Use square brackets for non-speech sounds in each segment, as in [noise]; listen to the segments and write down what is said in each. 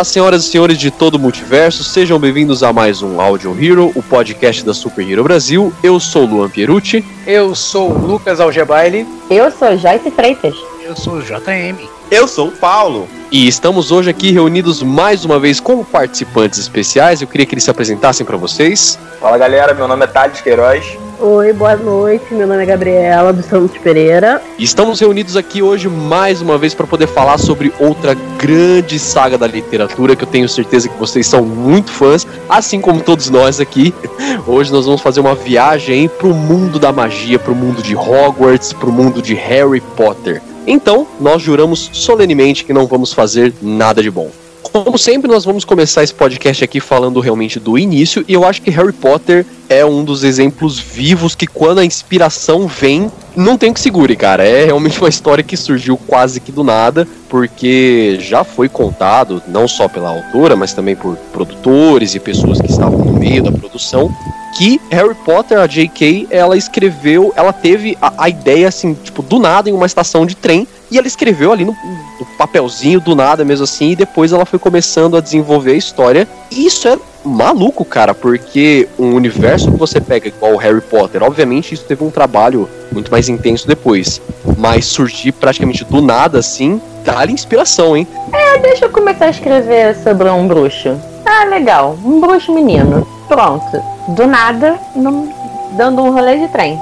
Olá, senhoras e senhores de todo o multiverso, sejam bem-vindos a mais um Audio Hero, o podcast da Super Hero Brasil. Eu sou Luan Pierucci. Eu sou o Lucas Algebaile. Eu sou Joyce Freitas. Eu sou o JM. Eu sou o Paulo. E estamos hoje aqui reunidos mais uma vez como participantes especiais. Eu queria que eles se apresentassem para vocês. Fala galera, meu nome é Thales Queiroz. Oi, boa noite. Meu nome é Gabriela dos Santos Pereira. Estamos reunidos aqui hoje mais uma vez para poder falar sobre outra grande saga da literatura que eu tenho certeza que vocês são muito fãs, assim como todos nós aqui. [laughs] Hoje nós vamos fazer uma viagem para o mundo da magia, para o mundo de Hogwarts, para o mundo de Harry Potter. Então, nós juramos solenemente que não vamos fazer nada de bom. Como sempre, nós vamos começar esse podcast aqui falando realmente do início, e eu acho que Harry Potter é um dos exemplos vivos que, quando a inspiração vem, não tem que segure, cara. É realmente uma história que surgiu quase que do nada, porque já foi contado, não só pela autora, mas também por produtores e pessoas que estavam no meio da produção, que Harry Potter, a J.K., ela escreveu, ela teve a, a, ideia, assim, tipo, do nada em uma estação de trem, e ela escreveu ali no, no, papelzinho, do nada mesmo assim, e depois ela foi começando a desenvolver a história. E isso é maluco, cara, porque um universo que você pega igual o Harry Potter, obviamente isso teve um trabalho muito mais intenso depois, mas surgir praticamente do nada, assim, dá-lhe inspiração, hein? É, deixa eu começar a escrever sobre um bruxo. Ah, legal, um bruxo menino. Pronto. Do nada, não, dando um rolê de trem.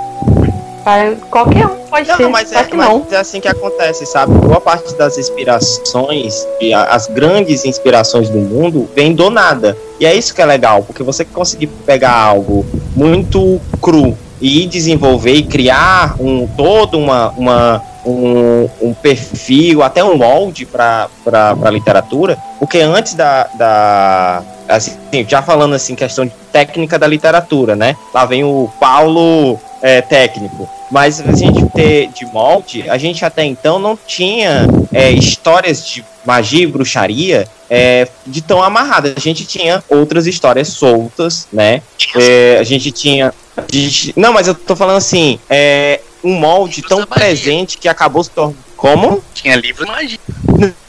Qualquer um pode não, ser. Mas é, que mas não. é assim que acontece, sabe? Boa parte das inspirações, e as grandes inspirações do mundo, vem do nada. E é isso que é legal, porque você conseguir pegar algo muito cru e desenvolver e criar um todo uma, uma um, um perfil, até um molde para a literatura, porque antes da, da assim, já falando assim, questão de técnica da literatura, né? Lá vem o Paulo é, técnico. Mas a gente ter de molde, a gente até então não tinha é, histórias de magia e bruxaria é, de tão amarrada. A gente tinha outras histórias soltas, né? É, a gente tinha. a gente- não, mas eu tô falando assim, é, um molde tão presente que acabou se tornando. Como? Tinha livro de magia.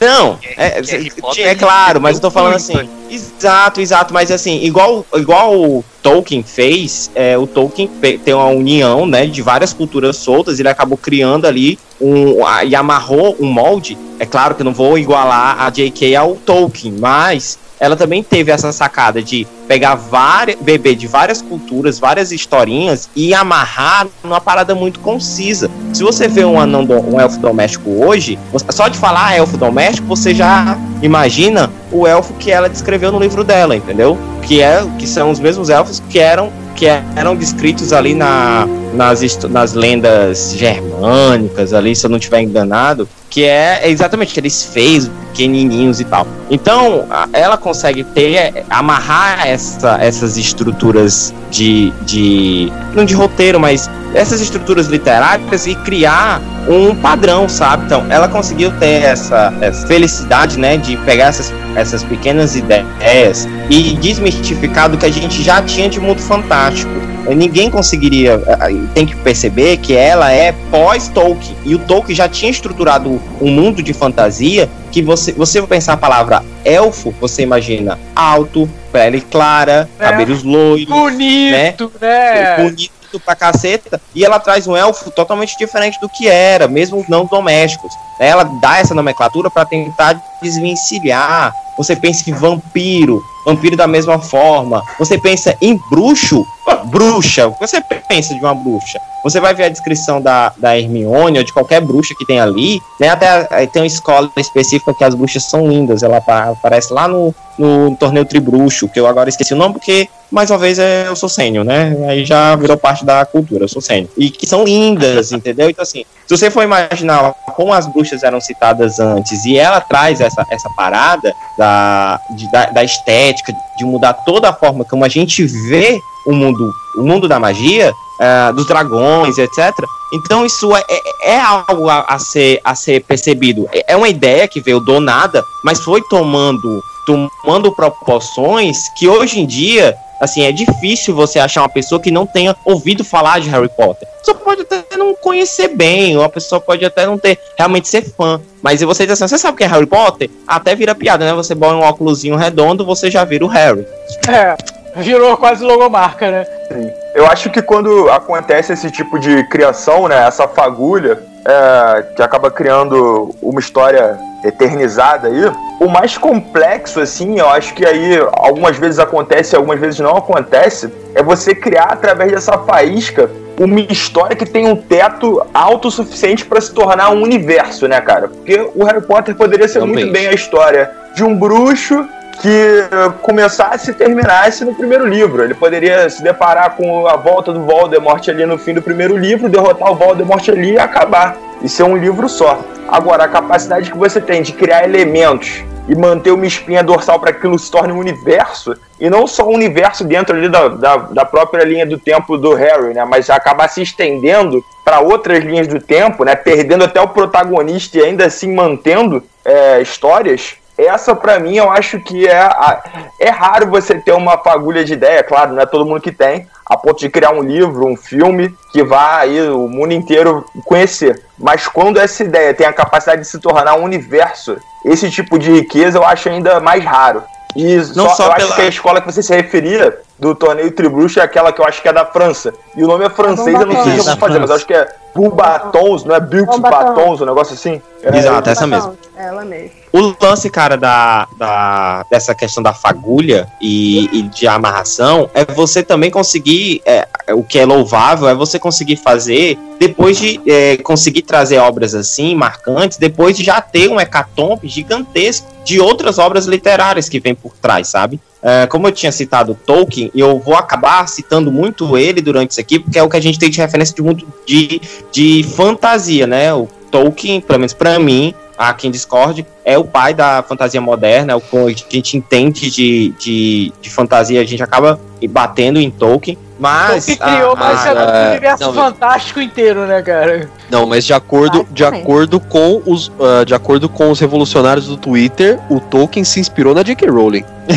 Não, é, tinha- é ele claro, mas eu tô falando assim. Exato, exato, mas assim, igual, igual o Tolkien fez, é, o Tolkien tem uma união, né, de várias culturas soltas, ele acabou criando ali um, e amarrou um molde. É claro que eu não vou igualar a J.K. ao Tolkien, mas ela também teve essa sacada de pegar várias, beber de várias culturas, várias historinhas e amarrar numa parada muito concisa. Se você vê um anão, um elfo doméstico hoje, só de falar elfo doméstico, você já imagina o elfo que ela descreveu no livro dela, entendeu? Que é, que são os mesmos elfos que eram que eram descritos ali na, nas, nas lendas germânicas ali, se eu não estiver enganado, que é exatamente aqueles feios, pequenininhos e tal. Então, ela consegue ter, amarrar essa, essas estruturas de, de. não de roteiro, mas essas estruturas literárias e criar um padrão, sabe? Então, ela conseguiu ter essa, essa felicidade, né, de pegar essas, essas pequenas ideias e desmistificar do que a gente já tinha de mundo fantástico. Ninguém conseguiria. eh, Tem que perceber que ela é pós-Tolkien. E o Tolkien já tinha estruturado um mundo de fantasia que você, você pensar a palavra elfo, você imagina alto, pele clara, É. cabelos loiros, Bonito, né? bonito pra caceta, e ela traz um elfo totalmente diferente do que era, mesmo não domésticos. Ela dá essa nomenclatura para tentar desvencilhar. Você pensa em vampiro, vampiro da mesma forma. Você pensa em bruxo, bruxa. Você pensa de uma bruxa? você vai ver a descrição da, da Hermione ou de qualquer bruxa que tem ali, né? Até tem uma escola específica que as bruxas são lindas. Ela apa- aparece lá no, no torneio Tribruxo, que eu agora esqueci o nome, porque mais uma vez é, eu sou sênior, né? Aí já virou parte da cultura, eu sou sênior. E que são lindas, [laughs] entendeu? Então, assim, se você for imaginar como as bruxas eram citadas antes e ela traz essa, essa parada da, de- da, da estética, de mudar toda a forma como a gente vê o mundo, o mundo da magia, ah, dos dragões, etc. Então isso é, é, é algo a, a ser, a ser percebido. É, é uma ideia que veio do nada, mas foi tomando, tomando proporções que hoje em dia assim, é difícil você achar uma pessoa que não tenha ouvido falar de Harry Potter. Pessoa pode até não conhecer bem, ou a pessoa pode até não ter realmente ser fã. Mas e você diz assim, você sabe o que é Harry Potter? Até vira piada, né? Você bota um óculosinho redondo, você já vira o Harry. É, virou quase logomarca, né? Sim. Eu acho que quando acontece esse tipo de criação, né, essa fagulha, é, que acaba criando uma história eternizada aí, o mais complexo, assim, eu acho que aí algumas vezes acontece, algumas vezes não acontece, é você criar através dessa faísca uma história que tem um teto alto o suficiente para se tornar um universo, né, cara? Porque o Harry Potter poderia ser Também. muito bem a história de um bruxo que começasse e terminasse no primeiro livro. Ele poderia se deparar com a volta do Voldemort ali no fim do primeiro livro, derrotar o Voldemort ali e acabar. E ser um livro só. Agora, a capacidade que você tem de criar elementos e manter uma espinha dorsal para que aquilo se torne um universo, e não só um universo dentro ali da, da, da própria linha do tempo do Harry, né? Mas acabar se estendendo para outras linhas do tempo, né? Perdendo até o protagonista e ainda assim mantendo é, histórias. Essa, pra mim, eu acho que é. a- é raro você ter uma fagulha de ideia, claro, não é todo mundo que tem, a ponto de criar um livro, um filme que vá aí o mundo inteiro conhecer. Mas quando essa ideia tem a capacidade de se tornar um universo, esse tipo de riqueza eu acho ainda mais raro. E Não só, só eu pela- acho que a escola que você se referia do torneio Tribruxo é aquela que eu acho que é da França. E o nome é francês, eu não sei o que eu vou fazer, mas eu acho que é Bulbatons, não é Bilks. Batons, um negócio assim. É, Exato, essa mesmo. Ela mesmo. O lance, cara, da, da, dessa questão da fagulha e, e de amarração é você também conseguir, é, o que é louvável, é você conseguir fazer, depois de é, conseguir trazer obras assim, marcantes, depois de já ter um hecatombe gigantesco de outras obras literárias que vem por trás, sabe? É, como eu tinha citado Tolkien, eu vou acabar citando muito ele durante isso aqui, porque é o que a gente tem de referência de muito de, de fantasia, né? O Tolkien, pelo menos pra mim, aqui em Discord, é o pai da fantasia moderna, é o que a gente entende de, de, de fantasia, a gente acaba batendo em Tolkien, mas... que criou a- mais a- ah, o universo não, fantástico inteiro, né, cara? Não, mas de acordo, de Basicamente. acordo com os, ah, de acordo com os revolucionários do Twitter, o Tolkien se inspirou na J.K. Rowling. [laughs]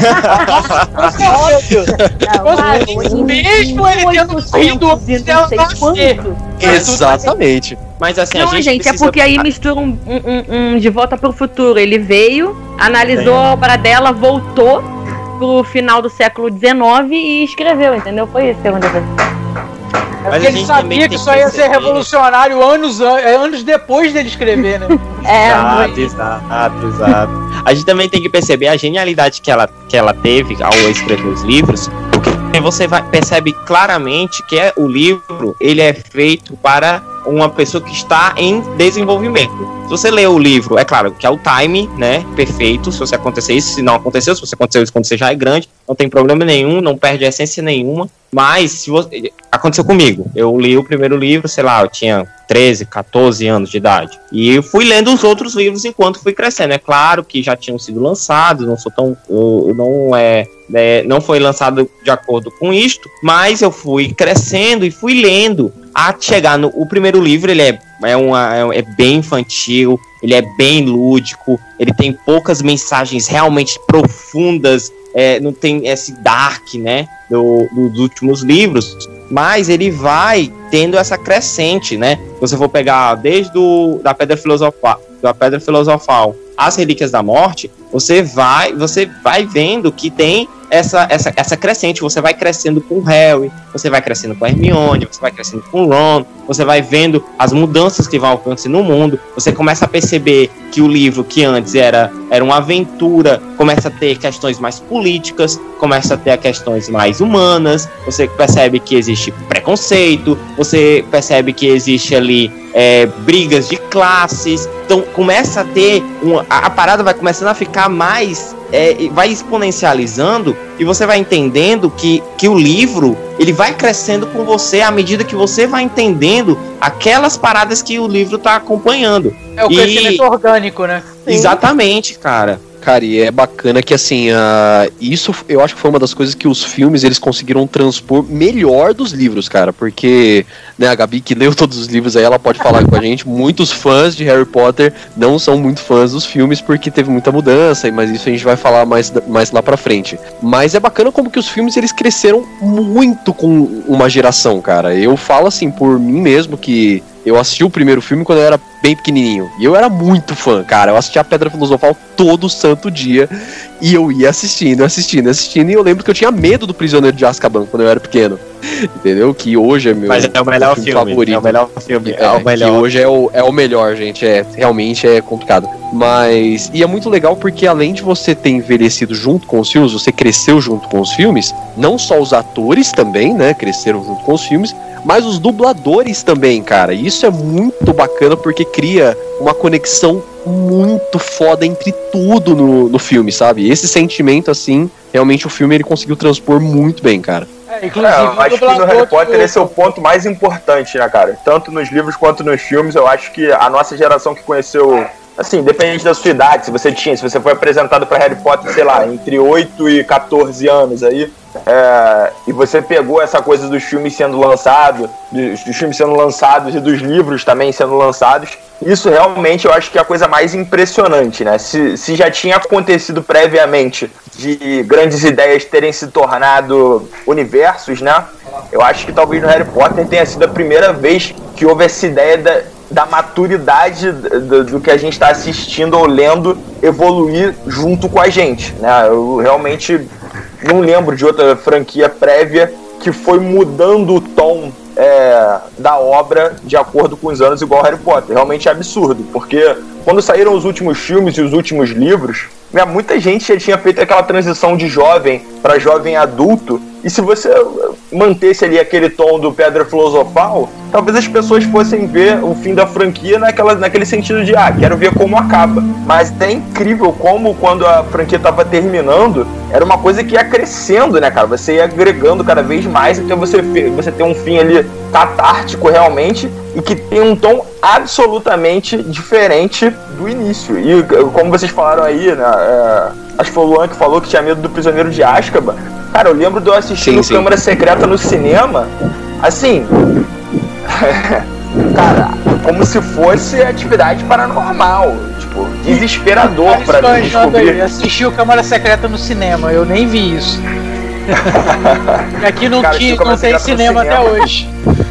Óbvio. Mesmo ele tendo. Exatamente. Mas assim, Não, a gente, gente, é porque aí mistura um, um- um- de volta pro futuro. Ele veio, analisou a obra dela, voltou pro final do século XIX e escreveu, entendeu? Foi isso que aconteceu. É Mas ele sabia que que isso ia ser revolucionário anos, an- é, anos depois dele escrever, né? [laughs] É, Exato, exato, exato. A gente também tem que perceber a genialidade que ela, que ela teve ao escrever os livros, porque você vai, percebe claramente que é, o livro ele é feito para uma pessoa que está em desenvolvimento. Se você lê o livro, é claro que é o time, né, perfeito, se você acontecer isso, se não aconteceu, se você aconteceu isso quando você já é grande, não tem problema nenhum, não perde essência nenhuma, mas se você, aconteceu comigo, eu li o primeiro livro, sei lá, eu tinha 13, 14 anos de idade. E eu fui lendo os outros livros enquanto fui crescendo. É claro que já tinham sido lançados, não sou tão. eu não é, é, não foi lançado de acordo com isto, mas eu fui crescendo e fui lendo. A chegar no o primeiro livro, ele é, é, uma, é, é bem infantil, ele é bem lúdico, ele tem poucas mensagens realmente profundas, é, não tem esse dark, né? do- dos últimos livros, mas ele vai tendo essa crescente, né? Se você for pegar desde o, da Pedra Filosofal, da Pedra Filosofal As Relíquias da Morte, você vai, você vai vendo que tem essa, essa, essa crescente. Você vai crescendo com o Harry, você vai crescendo com a Hermione, você vai crescendo com o Ron, você vai vendo as mudanças que vão acontecendo no mundo. Você começa a perceber que o livro, que antes era, era uma aventura, começa a ter questões mais políticas, começa a ter questões mais humanas. Você percebe que existe preconceito, você percebe que existe ali é, brigas de classes. Então começa a ter. Uma, a, a parada vai começando a ficar mais. É, vai exponencializando e você vai entendendo que, que o livro ele vai crescendo com você à medida que você vai entendendo aquelas paradas que o livro está acompanhando. É o E- crescimento orgânico, né? Exatamente, cara. Cara, e é bacana que assim, ah, isso eu acho que foi uma das coisas que os filmes eles conseguiram transpor melhor dos livros, cara, porque né, a Gabi que leu [laughs] todos os livros aí, ela pode falar com a gente. Muitos fãs de Harry Potter não são muito fãs dos filmes porque teve muita mudança, mas isso a gente vai falar mais, mais lá pra frente. Mas é bacana como que os filmes eles cresceram muito com uma geração, cara. Eu falo assim por mim mesmo que eu assisti o primeiro filme quando eu era bem pequenininho. E eu era muito fã, cara. Eu assistia a Pedra Filosofal todo santo dia. E eu ia assistindo, assistindo, assistindo. E eu lembro que eu tinha medo do Prisioneiro de Azkaban quando eu era pequeno. Entendeu? Que hoje é meu Mas é o melhor filme filme. favorito. É o melhor filme. É, é, o melhor. Que hoje é o, é o melhor, gente. É, realmente é complicado. Mas. E é muito legal porque além de você ter envelhecido junto com os filmes, você cresceu junto com os filmes, não só os atores também, né? Cresceram junto com os filmes, mas os dubladores também, cara. E isso é muito bacana porque cria uma conexão muito foda entre tudo no, no filme, sabe? Esse sentimento, assim, realmente o filme ele conseguiu transpor muito bem, cara. É, inclusive, É, eu acho que no Harry Potter do- esse é o ponto mais importante, né, cara? Tanto nos livros quanto nos filmes, eu acho que a nossa geração que conheceu. Assim, dependente da sua idade, se você tinha, se você foi apresentado para Harry Potter, sei lá, entre 8 e 14 anos aí, é, e você pegou essa coisa dos filmes sendo lançados, dos, dos filmes sendo lançados e dos livros também sendo lançados, isso realmente eu acho que é a coisa mais impressionante, né? Se, se já tinha acontecido previamente de grandes ideias terem se tornado universos, né? Eu acho que talvez no Harry Potter tenha sido a primeira vez que houve essa ideia da, da maturidade do, do que a gente está assistindo ou lendo evoluir junto com a gente, né? Eu realmente não lembro de outra franquia prévia que foi mudando o tom é, da obra de acordo com os anos igual Harry Potter. Realmente é absurdo, porque quando saíram os últimos filmes e os últimos livros, né, muita gente já tinha feito aquela transição de jovem para jovem adulto. E se você mantesse ali aquele tom do Pedra Filosofal, talvez as pessoas fossem ver o fim da franquia naquela, naquele sentido de, ah, quero ver como acaba. Mas é incrível como quando a franquia estava terminando, era uma coisa que ia crescendo, né, cara? Você ia agregando cada vez mais até você, fe- você ter um fim ali catártico realmente e que tem um tom absolutamente diferente do início. E como vocês falaram aí, né? é, acho que foi o Luan que falou que tinha medo do prisioneiro de Azkaban. Cara, eu lembro de eu assistindo Sim, sim. Câmara Secreta no cinema, assim. [laughs] cara, como se fosse atividade paranormal. Tipo, desesperador pra mim espanjando aí, descobrir. assistiu Câmara Secreta no cinema, eu nem vi isso. [laughs] Aqui não, Cara, tinha, não tem no cinema até cinema. hoje. [laughs]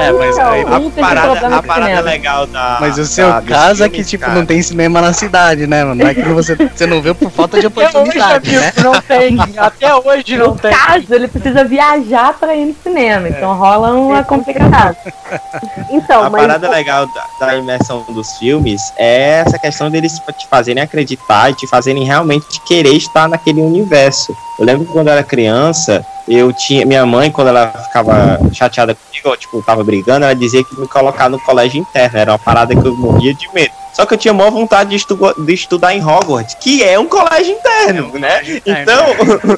É, mas aí- A parada, a parada legal da. Mas o seu da- caso é que, tipo, cara, não tem cinema na cidade, né, mano? Não é que você, você não vê por falta de [laughs] Até hoje, oportunidade, né? não tem. Até hoje não No tem. caso, ele precisa viajar pra ir no cinema, então rola uma complicação. Então, A mas parada legal da, da imersão dos filmes é essa questão deles te fazerem acreditar e te fazerem realmente querer estar naquele universo. Eu lembro que quando eu era criança, eu tinha. Minha mãe, quando ela ficava chateada comigo, ou, tipo, tava brigando, ela dizia que me colocar no colégio interno. Era uma parada que eu morria de medo. Só que eu tinha maior vontade de, estu- de estudar em Hogwarts, que é um colégio interno, né? Então,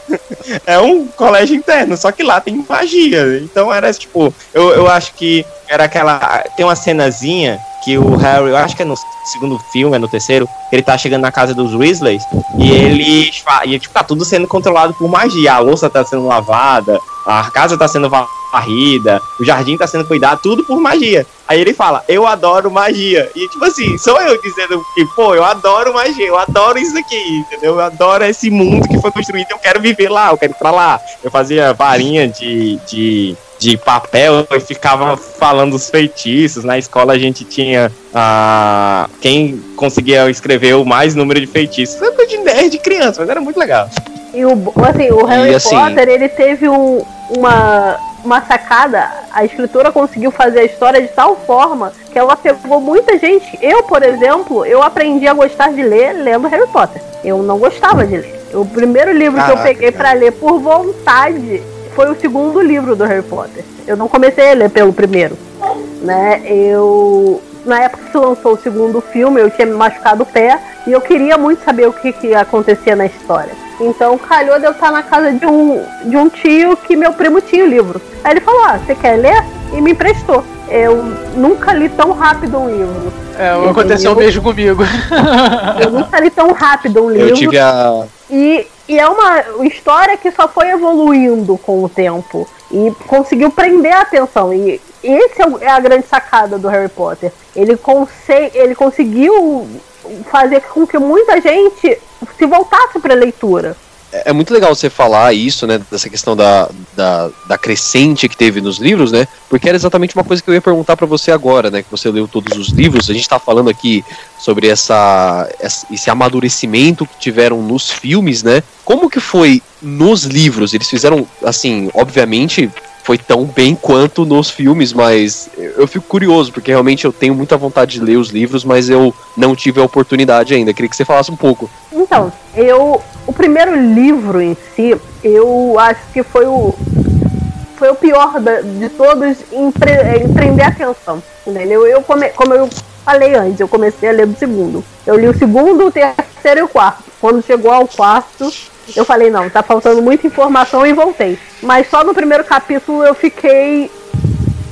[laughs] é um colégio interno, só que lá tem magia. Então era tipo, eu, eu acho que era aquela. Tem uma cenazinha que o Harry, eu acho que é no segundo filme, é no terceiro, ele tá chegando na casa dos Weasleys e eles. fa- E tipo, tá tudo sendo controlado por magia. A louça tá sendo lavada, a casa tá sendo varrida, o jardim tá sendo cuidado, tudo por magia. Aí ele fala, eu adoro magia. E tipo assim, sou eu dizendo que, pô, eu adoro magia, eu adoro isso aqui, entendeu? Eu adoro esse mundo que foi construído, eu quero viver lá, eu quero ir pra lá. Eu fazia varinha de, de, de papel e ficava falando os feitiços. Na escola a gente tinha a quem conseguia escrever o mais número de feitiços. Foi coisa de nerd de criança, mas era muito legal. E o, assim, o Harry E, assim- Potter, ele teve um- uma, uma sacada. A escritora conseguiu fazer a história de tal forma que ela pegou muita gente. Eu, por exemplo, eu aprendi a gostar de ler lendo Harry Potter. Eu não gostava de ler. O primeiro livro que eu Caraca, peguei pra ler por vontade foi o segundo livro do Harry Potter. Eu não comecei a ler pelo primeiro. Né? Eu na época que lançou o segundo filme, eu tinha me machucado o pé e eu queria muito saber o que, que acontecia na história. Então calhou de eu estar na casa de um, de um tio que meu primo tinha o livro. Aí ele falou, ah, você quer ler? E me emprestou. Eu nunca li tão rápido um livro. É, aconteceu o mesmo comigo. Eu nunca li tão rápido um [laughs] livro. Eu tive a. E, e é uma história que só foi evoluindo com o tempo. E conseguiu prender a atenção. E esse é, é a grande sacada do Harry Potter. Ele, conse ele conseguiu fazer com que muita gente se voltasse para a leitura. É é muito legal você falar isso, né? Dessa questão da, da, da crescente que teve nos livros, né? Porque era exatamente uma coisa que eu ia perguntar pra você agora, né? Que você leu todos os livros. A gente tá falando aqui sobre essa- esse amadurecimento que tiveram nos filmes, né? Como que foi nos livros? Eles fizeram, assim, obviamente. Foi tão bem quanto nos filmes, mas eu fico curioso, porque realmente eu tenho muita vontade de ler os livros, mas eu não tive a oportunidade ainda. Queria que você falasse um pouco. Então, eu. O primeiro livro em si, eu acho que foi o. Foi o pior da- de todos em, pre- em prender atenção. Entendeu? Eu come, como eu falei antes, eu comecei a ler do segundo. Eu li o segundo, o terceiro e o quarto. Quando chegou ao quarto, eu falei, não, tá faltando muita informação e voltei. Mas só no primeiro capítulo eu fiquei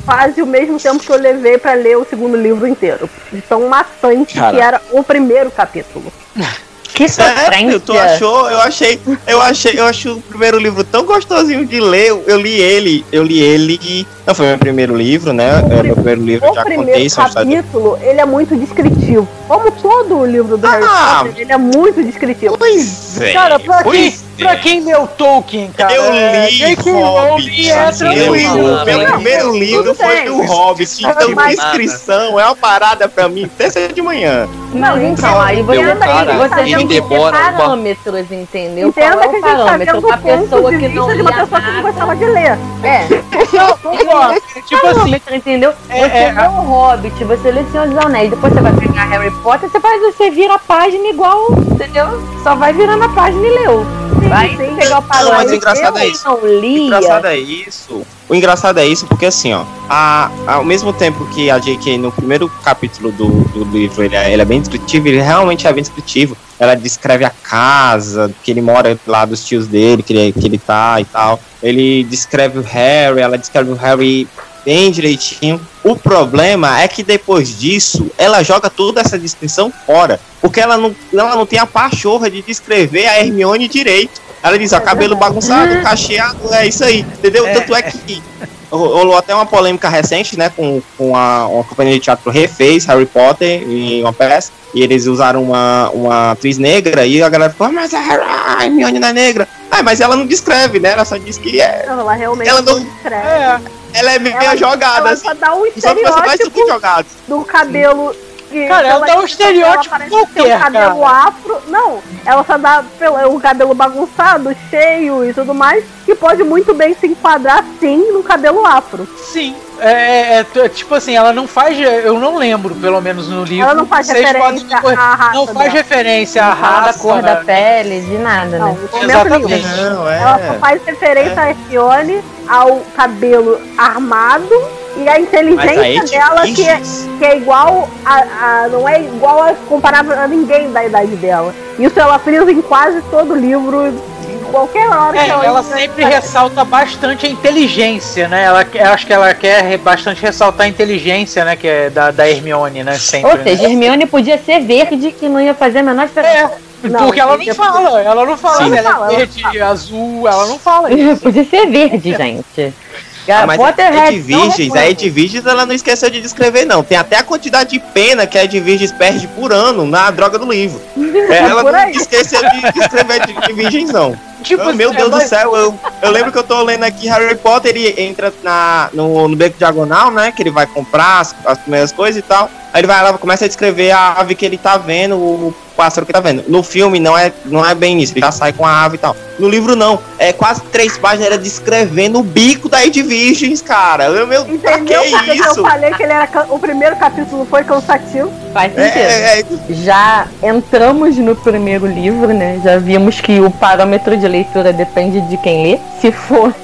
quase o mesmo tempo que eu levei pra ler o segundo livro inteiro. De tão maçante Cara. que era o primeiro capítulo. [laughs] Que Sério, tu sofrência. achou? Eu achei, eu achei, eu acho o primeiro livro tão gostosinho de ler. Eu, eu li ele, eu li ele. Não foi meu primeiro livro, né? O É, meu primeiro livro, O já contei primeiro é história- capítulo, ele é muito descritivo. Como todo o livro do Harry Ah! Potter, ele é muito descritivo. Pois é. Cara, pois pra é. quem leu Tolkien, cara, Eu é, li J.K. Hobbit. É eu, tranquilo. meu Não, primeiro livro tudo foi bem. o Hobbit. [laughs] Então, descrição é uma parada pra mim terça de manhã. Mas então, aí você Entenda que a tem, gente você tá tem que ter parâmetros, entendeu? Entenda Qual é que a o gente tá parâmetro? o ponto pessoa de que não de uma pessoa que não gostava de ler. É, [laughs] tipo assim, parâmetro, entendeu? É, você é, lê o Hobbit, você lê Senhor dos Anéis, depois você vai pegar Harry Potter, você faz, você vira a página igual, entendeu? Só vai virando a página e leu. Vai sim. pegar o parâmetro. mas o engraçado Eu é isso. não O engraçado é isso. O engraçado é isso porque assim, ó, a, ao mesmo tempo que a J.K. no primeiro capítulo do, do livro ele é, ele é bem descritivo, ele realmente é bem descritivo. Ela descreve a casa, que ele mora lá dos tios dele, que ele, que ele tá e tal. Ele descreve o Harry, ela descreve o Harry bem direitinho. O problema é que depois disso, ela joga toda essa descrição fora. Porque ela não, ela não tem a pachorra de descrever a Hermione direito. Ela diz, ó, cabelo bagunçado, [laughs] cacheado, é isso aí, entendeu? Tanto é que rolou até uma polêmica recente, né, com, com a, uma companhia de teatro refez Harry Potter em uma peça, e eles usaram uma, uma atriz negra, e a galera ficou, "Ah, mas a a Hermione não é negra. Ah, mas ela não descreve, né, ela só diz que é, Não, ela realmente Ela não- não descreve. é, ela é meio Ela- jogada, Ela assim, só dá um estereótipo super jogados. do cabelo. Que- Cara, ela dá um ela estereótipo parece qualquer, cabelo cara. afro. Não, ela só dá pelo, o cabelo bagunçado, cheio e tudo mais, que pode muito bem se enquadrar sim no cabelo afro. sim. É, é, é, tipo assim, ela não faz. Eu não lembro, pelo menos no livro. Ela não faz referência corrigir. à raça Não faz dela. referência à Não raça. da cor da pele, de nada, Não, né? no momento Exatamente. Não, Ela só é. faz referência a Hermione, ao cabelo armado e a inteligência aí dela que é, que é igual a, a- não é igual a comparável a ninguém da idade dela. Isso ela frisa em quase todo livro, em qualquer hora É, que ela ela sempre ressalta bastante a inteligência, né? Ela, eu acho que ela quer bastante ressaltar a inteligência, né? Que é da, da Hermione, né? Sempre. Ou seja, Hermione podia ser verde, que não ia fazer a menor diferença. É, Não, porque ela não podia- fala, ela não fala Sim. ela Fala, é ela verde, azul, ela não fala [laughs] isso. Podia ser verde, gente. [laughs] Ah, mas Potterhead a Edviges, a Edviges ela não esqueceu de descrever, não. Tem até a quantidade de pena que a Edviges perde por ano na droga do livro. [laughs] É, ela não esqueceu de descrever Edviges, não. Tipo, Ah, meu é, Deus do mas- céu, eu, eu lembro que eu tô lendo aqui Harry Potter, ele entra na, no, no beco diagonal, né? Que ele vai comprar as, as primeiras coisas e tal. Aí ele vai lá, começa a descrever a ave que ele tá vendo, o pássaro que tá vendo. No filme não é, não é bem isso, ele já sai com a ave e tal. No livro não, é quase três páginas era descrevendo o bico da Ed Virgens, cara. Eu, meu, pra que Entendeu? Porque eu isso? falei que ele era o primeiro capítulo foi cansativo. Faz É, sentido. é, é, Já entramos no primeiro livro, né? Já vimos que o parâmetro de leitura depende de quem lê. Se for.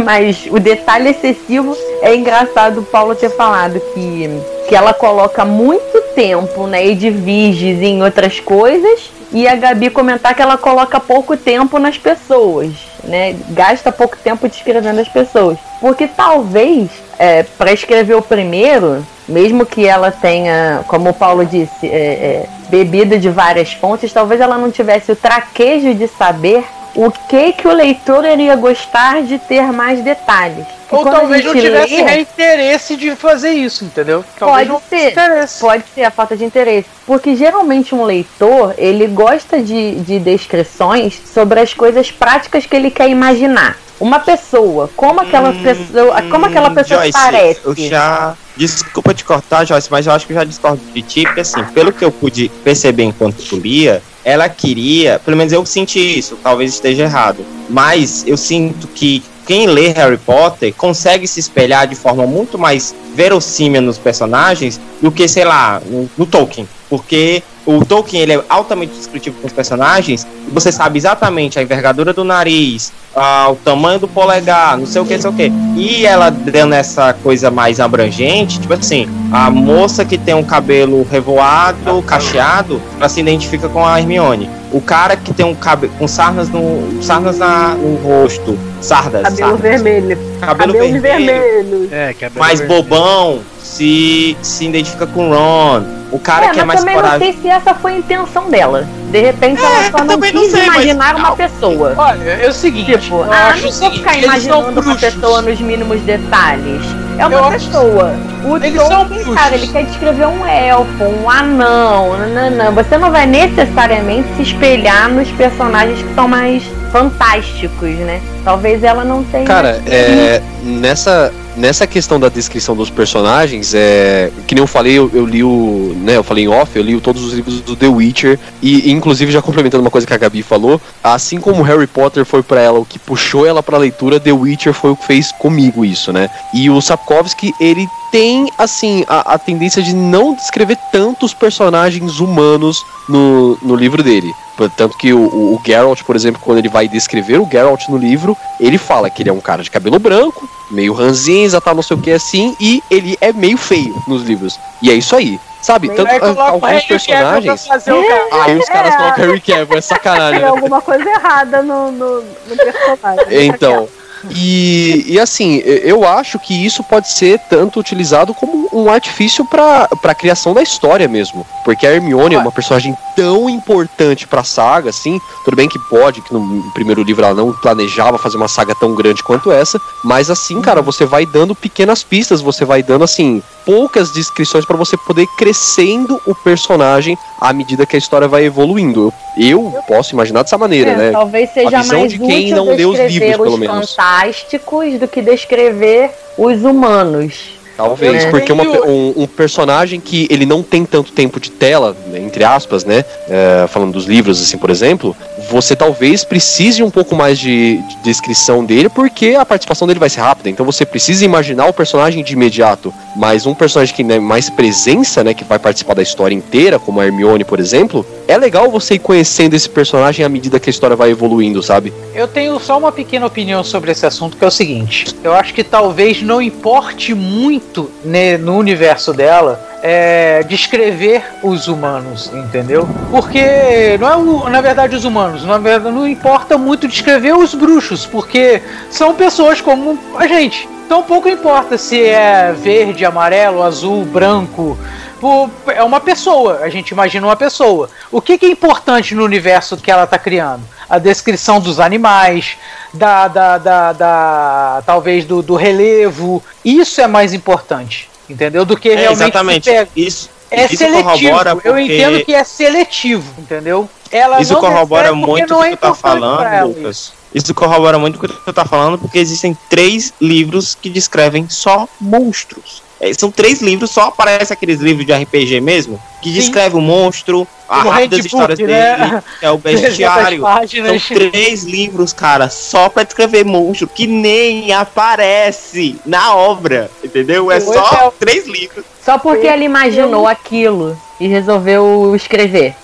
[laughs] Mas o detalhe excessivo é engraçado o Paulo ter falado que, que ela coloca muito tempo na e em outras coisas. E a Gabi comentar que ela coloca pouco tempo nas pessoas, né? Gasta pouco tempo descrevendo as pessoas. Porque talvez, é, para escrever o primeiro, mesmo que ela tenha, como o Paulo disse, é, é, bebida de várias fontes, talvez ela não tivesse o traquejo de saber o que que o leitor iria gostar de ter mais detalhes. E Ou talvez não tivesse lê- interesse de fazer isso, entendeu? Talvez Pode não ser. Pode ser a falta de interesse. Porque geralmente um leitor, ele gosta de, de descrições sobre as coisas práticas que ele quer imaginar. Uma pessoa, como aquela pessoa, como aquela pessoa Hum, Joyce, parece. Eu já. Desculpa te cortar, Joyce, mas eu acho que já discordo de ti, porque assim, pelo que eu pude perceber enquanto tu lia, ela queria, pelo menos eu senti isso, talvez esteja errado, mas eu sinto que quem lê Harry Potter consegue se espelhar de forma muito mais verossímil nos personagens do que, sei lá, no, no Tolkien. Porque o Tolkien ele é altamente descritivo com os personagens, e você sabe exatamente a envergadura do nariz, ah, o tamanho do polegar, não sei o que, não sei o que. E ela dando essa coisa mais abrangente, tipo assim, a moça que tem um cabelo revoado, cacheado, ela se identifica com a Hermione. O cara que tem um cabelo com sarnas no, sarnas na, no rosto, sardas, Cabelo sardas. vermelho. cabelo, Cabelo vermelho, vermelho. É, que é bem mais vermelho. bobão, se se identifica com o Ron. O cara É, que é mas mais também não sei se essa foi a intenção dela. De repente ela só não também não quis sei, mas- imaginar uma Não. pessoa. Olha, é o seguinte, Tipo, eu ah, acho não vou ficar imaginando uma pessoa nos mínimos detalhes. É uma Eu pessoa. O Eles são Tolkien, bruxos. cara, ele quer descrever um elfo, um anão, nananã. Você não vai necessariamente se espelhar nos personagens que são mais fantásticos, né? Talvez ela não tenha. Cara, é, nessa, nessa questão da descrição dos personagens, é, que nem eu falei, eu, eu li o. Né, eu falei em off, eu li todos os livros do The Witcher. E, inclusive, já complementando uma coisa que a Gabi falou, assim como Harry Potter foi pra ela o que puxou ela pra leitura, The Witcher foi o que fez comigo isso, né? E o Sapkowski, ele tem, assim, a, a tendência de não descrever tantos personagens humanos no, no livro dele. Tanto que o, o, Geralt, por exemplo, quando ele vai descrever o Geralt no livro, ele fala que ele é um cara de cabelo branco, meio ranzinza, tal, não sei o que assim, e ele é meio feio nos livros. E é isso aí. Sabe? Tanto, Aí a- coloca o alguns personagens. fazer. Aí os caras É. colocam Harry Cavill, é sacanagem. Tem né? alguma coisa errada no, no, no personagem. Então. E, e assim, eu acho que isso pode ser tanto utilizado como um artifício para a criação da história mesmo. Porque a Hermione é uma personagem tão importante pra saga, assim. Tudo bem que pode, que no primeiro livro ela não planejava fazer uma saga tão grande quanto essa. Mas assim, cara, você vai dando pequenas pistas, você vai dando, assim, poucas descrições para você poder crescendo o personagem à medida que a história vai evoluindo. Eu, eu posso imaginar dessa maneira, É, né? Talvez seja A visão mais de quem útil não leu os descrever livros, pelo os menos. fantásticos do que descrever os humanos. Talvez, Eu porque uma um, um personagem que ele não tem tanto tempo de tela, né, entre aspas, né? é, falando dos livros, assim, por exemplo, você talvez precise um pouco mais de, de descrição dele, porque a participação dele vai ser rápida. Então você precisa imaginar o personagem de imediato. Mas um personagem que tem mais presença, né? Que vai participar da história inteira, como a Hermione, por exemplo, é legal você ir conhecendo esse personagem à medida que a história vai evoluindo, sabe? Eu tenho só uma pequena opinião sobre esse assunto, que é o seguinte: eu acho que talvez não importe muito né, no universo dela é, descrever os humanos, entendeu? Porque não é o, na verdade os humanos, na verdade não importa muito descrever os bruxos, porque são pessoas como a gente. Então pouco importa se é verde, amarelo, azul, branco. O- É uma pessoa, a gente imagina uma pessoa. O que, que é importante no universo que ela está criando? A descrição dos animais, da, da, da, da- talvez do, do relevo. Isso é mais importante, entendeu? Do que É, realmente exatamente. se pega. Isso, É Isso seletivo. corrobora Eu porque- entendo que é seletivo, entendeu? Ela Isso corrobora porque muito o é que tu tá falando, Lucas. Isso corrobora muito o que tu tá falando, porque existem três livros que descrevem só monstros. É, são três livros, só aparece aqueles livros de RPG mesmo, que Sim. descreve o monstro, a No rápidas handbook, histórias né? dele, que é o [laughs] 300 bestiário. São três livros, cara, só pra descrever monstro, que nem aparece na obra, entendeu? É só três livros. Só porque ele imaginou aquilo e resolveu escrever.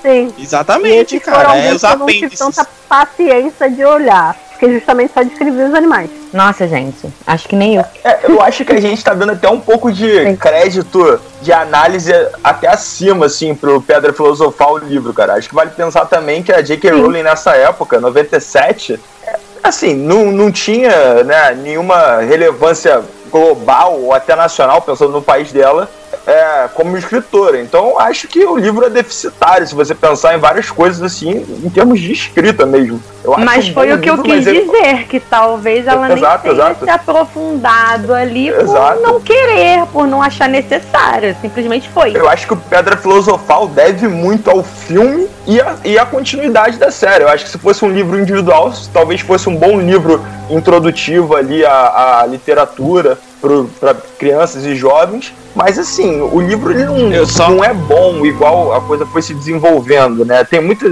Sim. Exatamente, cara. É os apêndices. tanta paciência de olhar. Porque justamente só descrevi os animais. Nossa, gente, acho que nem eu. É, eu acho que a gente tá dando até um pouco de Sim. crédito de análise até acima, assim, pro Pedra Filosofal o livro, cara. Acho que vale pensar também que a J.K. Sim. Rowling nessa época, 97, é, assim, não, não tinha né, nenhuma relevância global ou até nacional, pensando no país dela, é, como escritora. Então, acho que o livro é deficitário, se você pensar em várias coisas, assim, em termos de escrita mesmo. Eu acho Mas foi o que eu livro, quis mas ele- dizer, que talvez ela Exato, nem tenha exato. se aprofundado ali por Exato. não querer, por não achar necessário. Simplesmente foi. Eu acho que o Pedra Filosofal deve muito ao filme e a, e a continuidade da série. Eu acho que se fosse um livro individual, talvez fosse um bom livro introdutivo ali à, à literatura para crianças e jovens. Mas assim, o livro ele não, só- não é bom igual a coisa foi se desenvolvendo, né? Tem muito.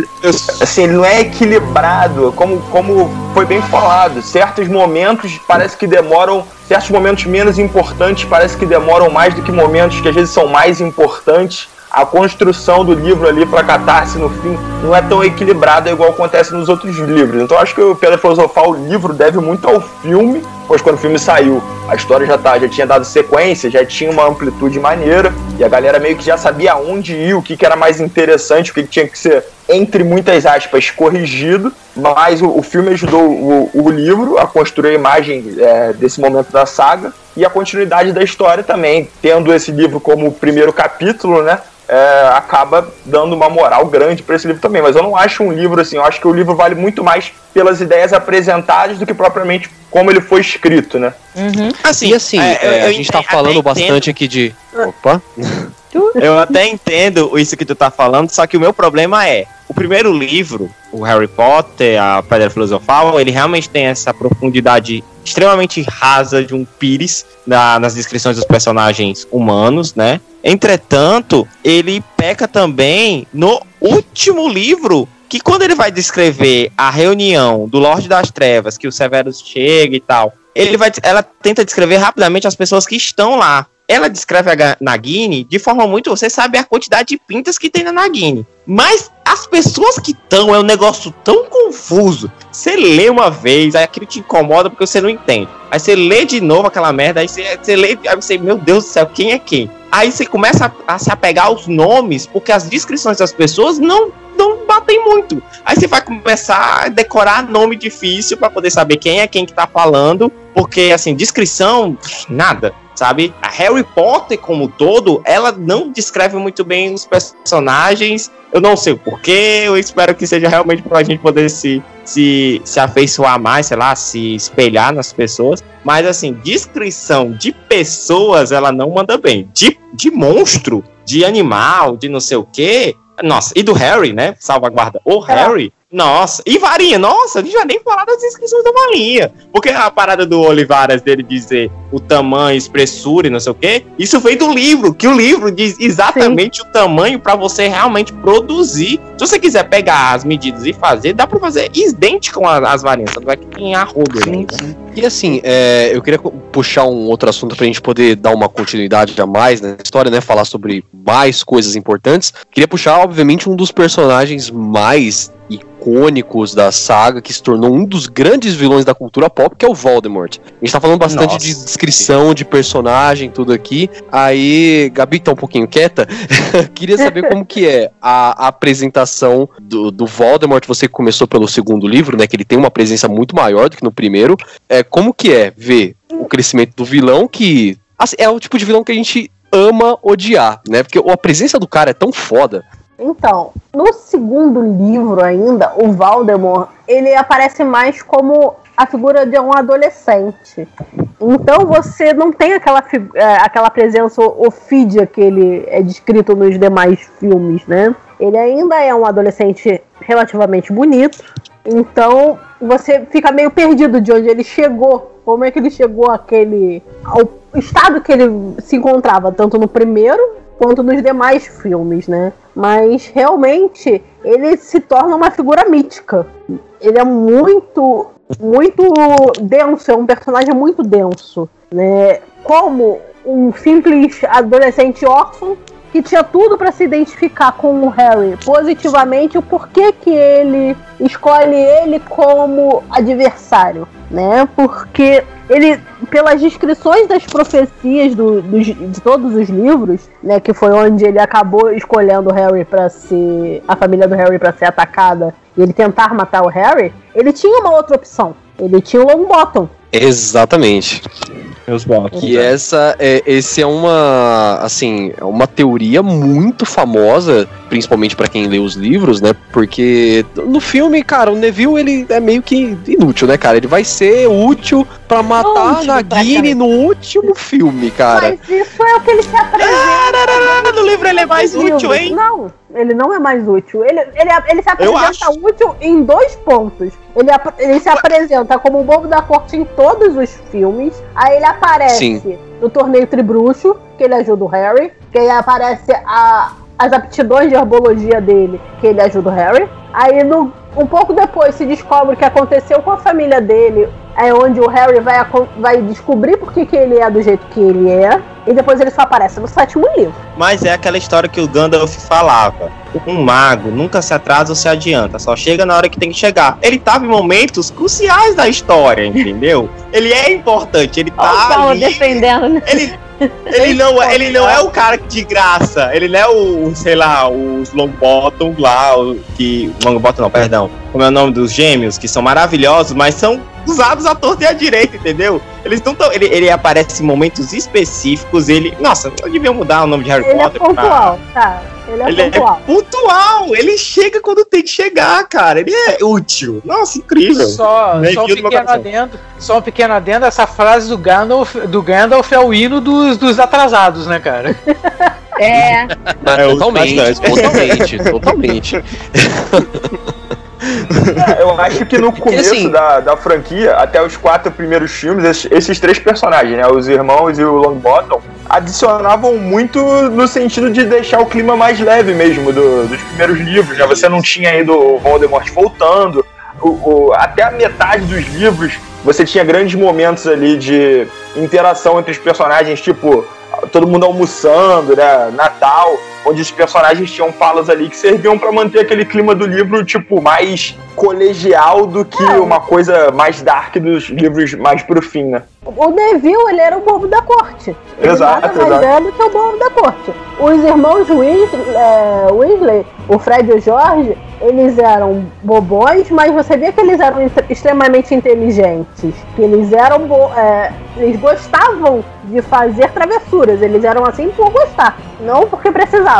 Assim, ele não é equilibrado, como, como foi bem falado. Certos momentos parece que demoram. Certos momentos menos importantes parece que demoram mais do que momentos que às vezes são mais importantes. A construção do livro ali para catarse no fim não é tão equilibrada igual acontece nos outros livros. Então acho que o Pedra Filosofal, o livro, deve muito ao filme, pois quando o filme saiu, a história já, tá, já tinha dado sequência, já tinha uma amplitude maneira, e a galera meio que já sabia onde ir, o que, que era mais interessante, o que, que tinha que ser, entre muitas aspas, corrigido. Mas o, o filme ajudou o, o livro a construir a imagem é, desse momento da saga e a continuidade da história também, tendo esse livro como o primeiro capítulo, né? É, acaba dando uma moral grande para esse livro também. Mas eu não acho um livro assim, eu acho que o livro vale muito mais pelas ideias apresentadas do que propriamente como ele foi escrito, né? Uhum. Assim, e assim, é, eu- é, a gente tá até falando entendo. bastante aqui de. Opa! [laughs] Eu até entendo isso que tu tá falando, só que o meu problema é, o primeiro livro, o Harry Potter, a Pedra Filosofal, ele realmente tem essa profundidade extremamente rasa de um pires na- nas descrições dos personagens humanos, né? Entretanto, ele peca também no último livro, que quando ele vai descrever a reunião do Lorde das Trevas, que o Severus chega e tal, ele vai, ela tenta descrever rapidamente as pessoas que estão lá. Ela descreve a Nagini de forma muito. Você sabe a quantidade de pintas que tem na Nagini. Mas as pessoas que estão é um negócio tão confuso. Você lê uma vez, aí aquilo te incomoda porque você não entende. Aí você lê de novo aquela merda, aí você, lê, aí você, meu Deus do céu, quem é quem? Aí você começa a, a se apegar aos nomes, porque as descrições das pessoas não, não batem muito. Aí você vai começar a decorar nome difícil pra poder saber quem é quem que tá falando, porque assim, descrição, nada. Sabe? A Harry Potter, como todo, ela não descreve muito bem os personagens. Eu não sei o porquê, eu espero que seja realmente pra gente poder se, se, se afeiçoar mais, sei lá, se espelhar nas pessoas. Mas assim, descrição de pessoas ela não manda bem. De, de monstro, de animal, de não sei o quê. Nossa, e do Harry, né? Salvaguarda. O Harry. Nossa, e Varinha, nossa, a gente já nem falar das descrições da Varinha. Porque a parada do Olivaras dele dizer o tamanho, espessura e não sei o quê, isso veio do livro, que o livro diz exatamente o tamanho pra você realmente produzir. Se você quiser pegar as medidas e fazer, dá pra fazer idêntico com as varinhas, tanto é que tem arrodo né? E assim, é, eu queria puxar um outro assunto pra gente poder dar uma continuidade a mais na história, né? Falar sobre mais coisas importantes. Queria puxar, obviamente, um dos personagens mais icônicos da saga, que se tornou um dos grandes vilões da cultura pop, que é o Voldemort. A gente tá falando bastante Nossa. de descrição de personagem, tudo aqui. Aí, Gabi tá um pouquinho quieta. [laughs] Queria saber como que é a, a apresentação do, do Voldemort. Você que começou pelo segundo livro, né? Que ele tem uma presença muito maior do que no primeiro. É, como que é ver o crescimento do vilão que assim, é o tipo de vilão que a gente ama odiar, né? Porque a presença do cara é tão foda. Então, no segundo livro ainda, o Voldemort, ele aparece mais como a figura de um adolescente. Então você não tem aquela, é, aquela presença ofídia que ele é descrito nos demais filmes, né? Ele ainda é um adolescente relativamente bonito, então você fica meio perdido de onde ele chegou, como é que ele chegou àquele ao estado que ele se encontrava, tanto no primeiro quanto nos demais filmes, né? Mas realmente ele se torna uma figura mítica. Ele é muito, muito denso, é um personagem muito denso, né? Como um simples adolescente órfão que tinha tudo para se identificar com o Harry positivamente, o porquê que ele escolhe ele como adversário, né? Porque ele, pelas descrições das profecias do- dos- de todos os livros, né, que foi onde ele acabou escolhendo o Harry para ser a família do Harry para ser atacada e ele tentar matar o Harry, ele tinha uma outra opção. Ele tinha o Longbottom. Exatamente. Meus votos. Que essa é, esse é uma assim, é uma teoria muito famosa, principalmente pra quem lê os livros, né? Porque no filme, cara, o Neville ele é meio que inútil, né, cara? Ele vai ser útil pra matar Útil, Nagini no último filme, cara. Mas isso é o que ele se apresenta. no livro ele é mais útil, hein? Não, ele não é mais útil. Ele, ele, ele se apresenta útil em dois pontos. Ele, ele se apresenta como o bobo da corte em todos os filmes. Aí ele aparece Sim. no torneio Tribruxo, que ele ajuda o Harry. Que aí aparece a, as aptidões de herbologia dele, que ele ajuda o Harry. Aí no, um pouco depois se descobre o que aconteceu com a família dele. É onde o Harry vai, vai descobrir por que que ele é do jeito que ele é. E depois ele só aparece no sétimo livro. Mas é aquela história que o Gandalf falava. Um mago nunca se atrasa ou se adianta, só chega na hora que tem que chegar. Ele tava em momentos cruciais da história, entendeu? Ele é importante, ele Olha o tá Paulo ali. defendendo, né? Ele, ele, não, é- ele não é o cara de graça. Ele não é o, sei lá, os Longbottom lá, o, que. Longbottom não, perdão. Como é o nome dos gêmeos, que são maravilhosos, mas são usados à torta e à direita, entendeu? Eles não tão. Ele, ele aparece em momentos específicos, ele. Nossa, eu devia mudar o nome de Harry Ele é Potter. pra- pontual, tá? Ele é Ele é pontual. pontual, ele chega quando tem que chegar, cara. Ele é útil. Nossa, incrível. Só, Nem só um pequeno adendo, só um pequeno adendo, essa frase do Gandalf, do Gandalf é o hino dos, dos atrasados, né, cara? É, É, uso totalmente, totalmente, totalmente. [laughs] [laughs] É, eu acho que no começo assim- da, da franquia, até os quatro primeiros filmes, esses, esses três personagens, né? Os irmãos e o Longbottom, adicionavam muito no sentido de deixar o clima mais leve mesmo do- dos primeiros livros, né? Você não tinha ainda o Voldemort voltando. O, o- até a metade dos livros, você tinha grandes momentos ali de interação entre os personagens, tipo, todo mundo almoçando, né? Natal, onde os personagens tinham falas ali que serviam pra manter aquele clima do livro, tipo, mais colegial do que uma coisa mais dark dos livros mais pro fim, né? O Neville, ele era o bobo da corte. Ele Exato, nada mais exato. é que o bobo da corte. Os irmãos Weasley, é, Weasley, o Fred e o George, eles eram bobões, mas você via que eles eram extremamente inteligentes. Que eles eram. é, eles gostavam de fazer travessuras. Eles eram assim por gostar, não porque precisavam.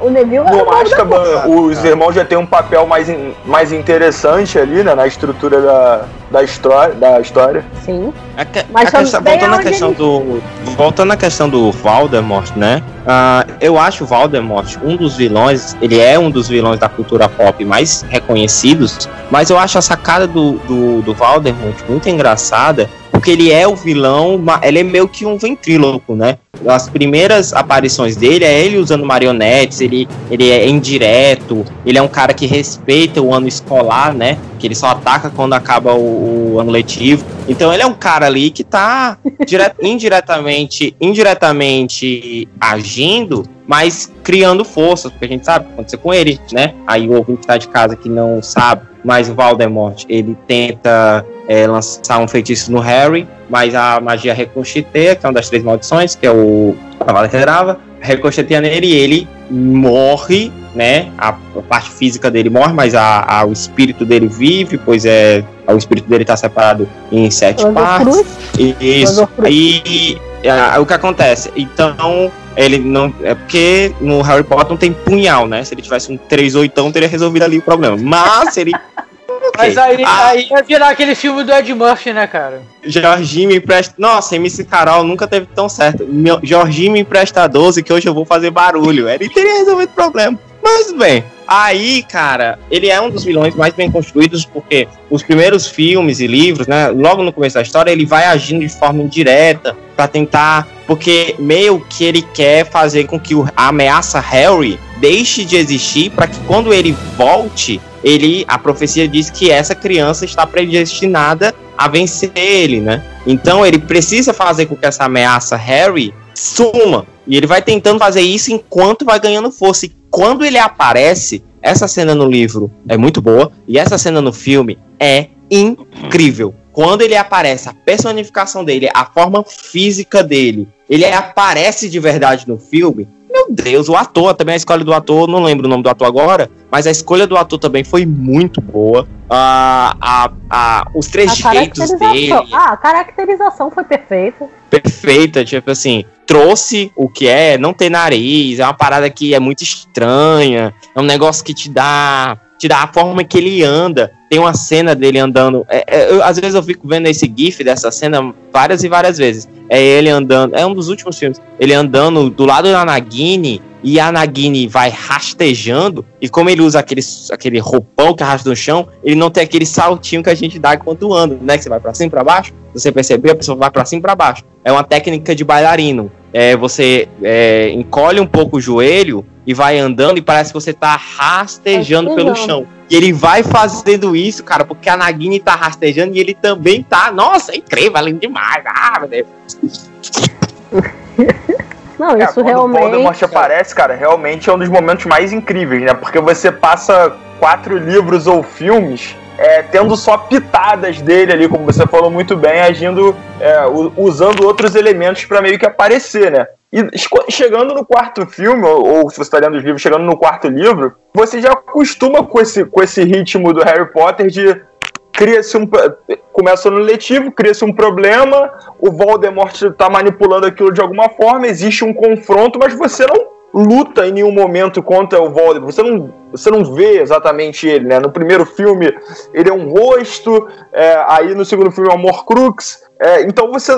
O Neville era o. Azkaban, os irmãos já têm um papel mais, in- mais interessante ali, né? Na estrutura da, da, história, da história. Sim. A que- Mas a questão- voltando é à onde questão do voltando à questão do Voldemort, né? Ah, eu acho o Voldemort um dos vilões. Ele é um dos vilões da cultura pop mais reconhecidos. Mas eu acho a sacada do, do, do Voldemort muito engraçada. Porque ele é o vilão, ele é meio que um ventríloco, né? As primeiras aparições dele é ele usando marionetes, ele, ele é indireto, ele é um cara que respeita o ano escolar, né? Que ele só ataca quando acaba o, o ano letivo. Então ele é um cara ali que tá dire- [laughs] indiretamente, indiretamente agindo, mas criando forças, porque a gente sabe o que aconteceu com ele, né? Aí o ouvinte tá de casa que não sabe, mas o Voldemort, ele tenta é, lançar um feitiço no Harry, mas a magia reconcheteia, que é uma das três maldições, que é o Cavalo Redrava, reconcheteia nele e ele morre, né? A, a parte física dele morre, mas a, a- o espírito dele vive, pois é. O espírito dele tá separado em sete partes. Cruz. Isso. E o que acontece? Então, ele não. É porque no Harry Potter não tem punhal, né? Se ele tivesse um 3 oitão, teria resolvido ali o problema. Mas ele Mas aí, Ah. aí ia virar aquele filme do Ed Murphy, né, cara? Jorginho me empresta. Nossa, MC Carol nunca teve tão certo. Meu- Jorginho me empresta 12 que hoje eu vou fazer barulho. Ele teria resolvido o problema. Mas bem. Aí, cara, ele é um dos vilões mais bem construídos porque os primeiros filmes e livros, né, logo no começo da história, ele vai agindo de forma indireta pra tentar, porque meio que ele quer fazer com que a ameaça Harry deixe de existir para que quando ele volte, ele a profecia diz que essa criança está predestinada a vencer ele, né? Então ele precisa fazer com que essa ameaça Harry suma. E ele vai tentando fazer isso enquanto vai ganhando força. E quando ele aparece, essa cena no livro é muito boa. E essa cena no filme é incrível. Quando ele aparece, a personificação dele, a forma física dele, ele aparece de verdade no filme. Meu Deus, o ator, também a escolha do ator, não lembro o nome do ator agora, mas a escolha do ator também foi muito boa. Ah, a, a, os A trejeitos dele. Ah, a caracterização foi perfeita. perfeita, tipo assim, trouxe o que é não ter nariz, é uma parada que é muito estranha, é um negócio que te dá, te dá a forma que ele anda. Tem uma cena dele andando, é, é, eu- às vezes eu fico vendo esse gif dessa cena várias e várias vezes. É ele andando, é um dos últimos filmes, ele andando do lado da Nagini e a Nagini vai rastejando e como ele usa aquele, aquele roupão que arrasta no chão, ele não tem aquele saltinho que a gente dá enquanto anda, né, que você vai pra cima e pra baixo. Você perceber, a pessoa vai pra cima e pra baixo. É uma técnica de bailarino. É, você é, encolhe um pouco o joelho e vai andando e parece que você tá rastejando pelo chão. E ele vai fazendo isso, cara, porque a Nagini tá rastejando e ele também tá. Nossa, é incrível, lindo demais. Ah, meu Deus. [laughs] Não, É, isso quando o Voldemort realmente. aparece, cara, realmente é um dos momentos mais incríveis, né? Porque você passa quatro livros ou filmes é, tendo só pitadas dele ali, como você falou muito bem, agindo, é, usando outros elementos pra meio que aparecer, né? E chegando no quarto filme, ou, ou se você tá lendo os livros, chegando no quarto livro, você já acostuma com esse, com esse ritmo do Harry Potter de cria-se um. Começa no letivo, cria-se um problema, o Voldemort tá manipulando aquilo de alguma forma, existe um confronto, mas você não luta em nenhum momento contra o Voldemort. Você não, você não vê exatamente ele, né? No primeiro filme ele é um rosto, é, aí no segundo filme é um Morcrux. É, então você.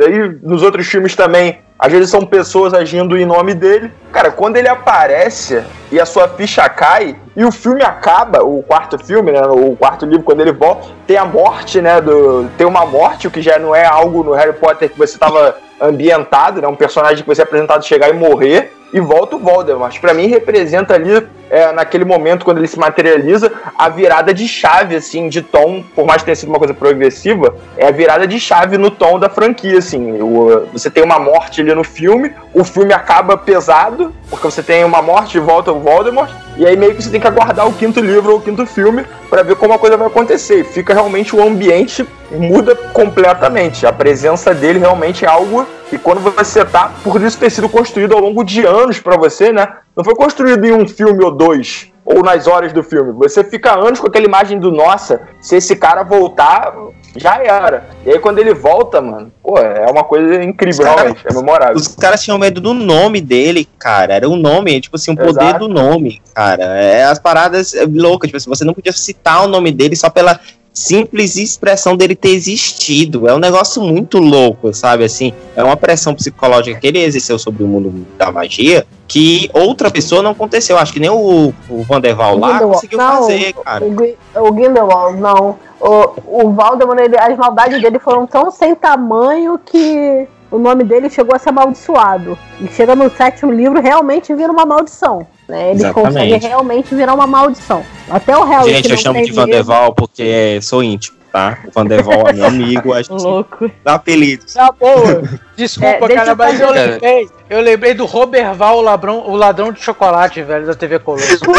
Aí nos outros filmes também, às vezes são pessoas agindo em nome dele. Cara, quando ele aparece e a sua ficha cai e o filme acaba, o quarto filme, né? O quarto livro, quando ele volta, tem a morte, né? Do, tem uma morte, o que já não é algo no Harry Potter que você estava ambientado, né? Um personagem que você é apresentado chegar e morrer. E volta o Voldemort. Pra mim representa ali, é, naquele momento, quando ele se materializa, a virada de chave, assim, de tom, por mais que tenha sido uma coisa progressiva, é a virada de chave no tom da franquia, assim. O- você tem uma morte ali no filme, o filme acaba pesado, porque você tem uma morte e volta o Voldemort, e aí meio que você tem que aguardar o quinto livro ou o quinto filme pra ver como a coisa vai acontecer. E fica realmente o ambiente muda completamente. A presença dele realmente é algo que quando você tá, por isso ter sido construído ao longo de anos pra você, né? Não foi construído em um filme ou dois, ou nas horas do filme. Você fica anos com aquela imagem do nossa, se esse cara voltar, já era. E aí quando ele volta, mano, pô, é uma coisa incrível, cara- realmente, é memorável. Os caras tinham medo do nome dele, cara. Era o nome, tipo assim, o poder Exato. do nome, cara. É as paradas é, loucas, tipo assim, você não podia citar o nome dele só pela simples expressão dele ter existido. É um negócio muito louco, sabe? Assim, é uma pressão psicológica que ele exerceu sobre o mundo da magia que outra pessoa não aconteceu. Acho que nem o, o Vanderval lá Grindelwald. conseguiu Não, fazer, cara. O, o Grindelwald, não. O, o Voldemort, ele- as maldades dele foram tão sem tamanho que o nome dele chegou a ser amaldiçoado. E chega no sétimo livro, realmente vira uma maldição. Né? Ele Exatamente. consegue realmente virar uma maldição. Até o Harry. que Gente, eu chamo de Vanderval porque sou íntimo, tá? O Vanderval é meu amigo, [laughs] a gente Louco. dá apelidos. Tá boa. [laughs] Desculpa, É, cara, eu mas eu lembrei. Eu lembrei do Roberval, o ladrão, o ladrão de chocolate, velho, da TV Colosso. [laughs]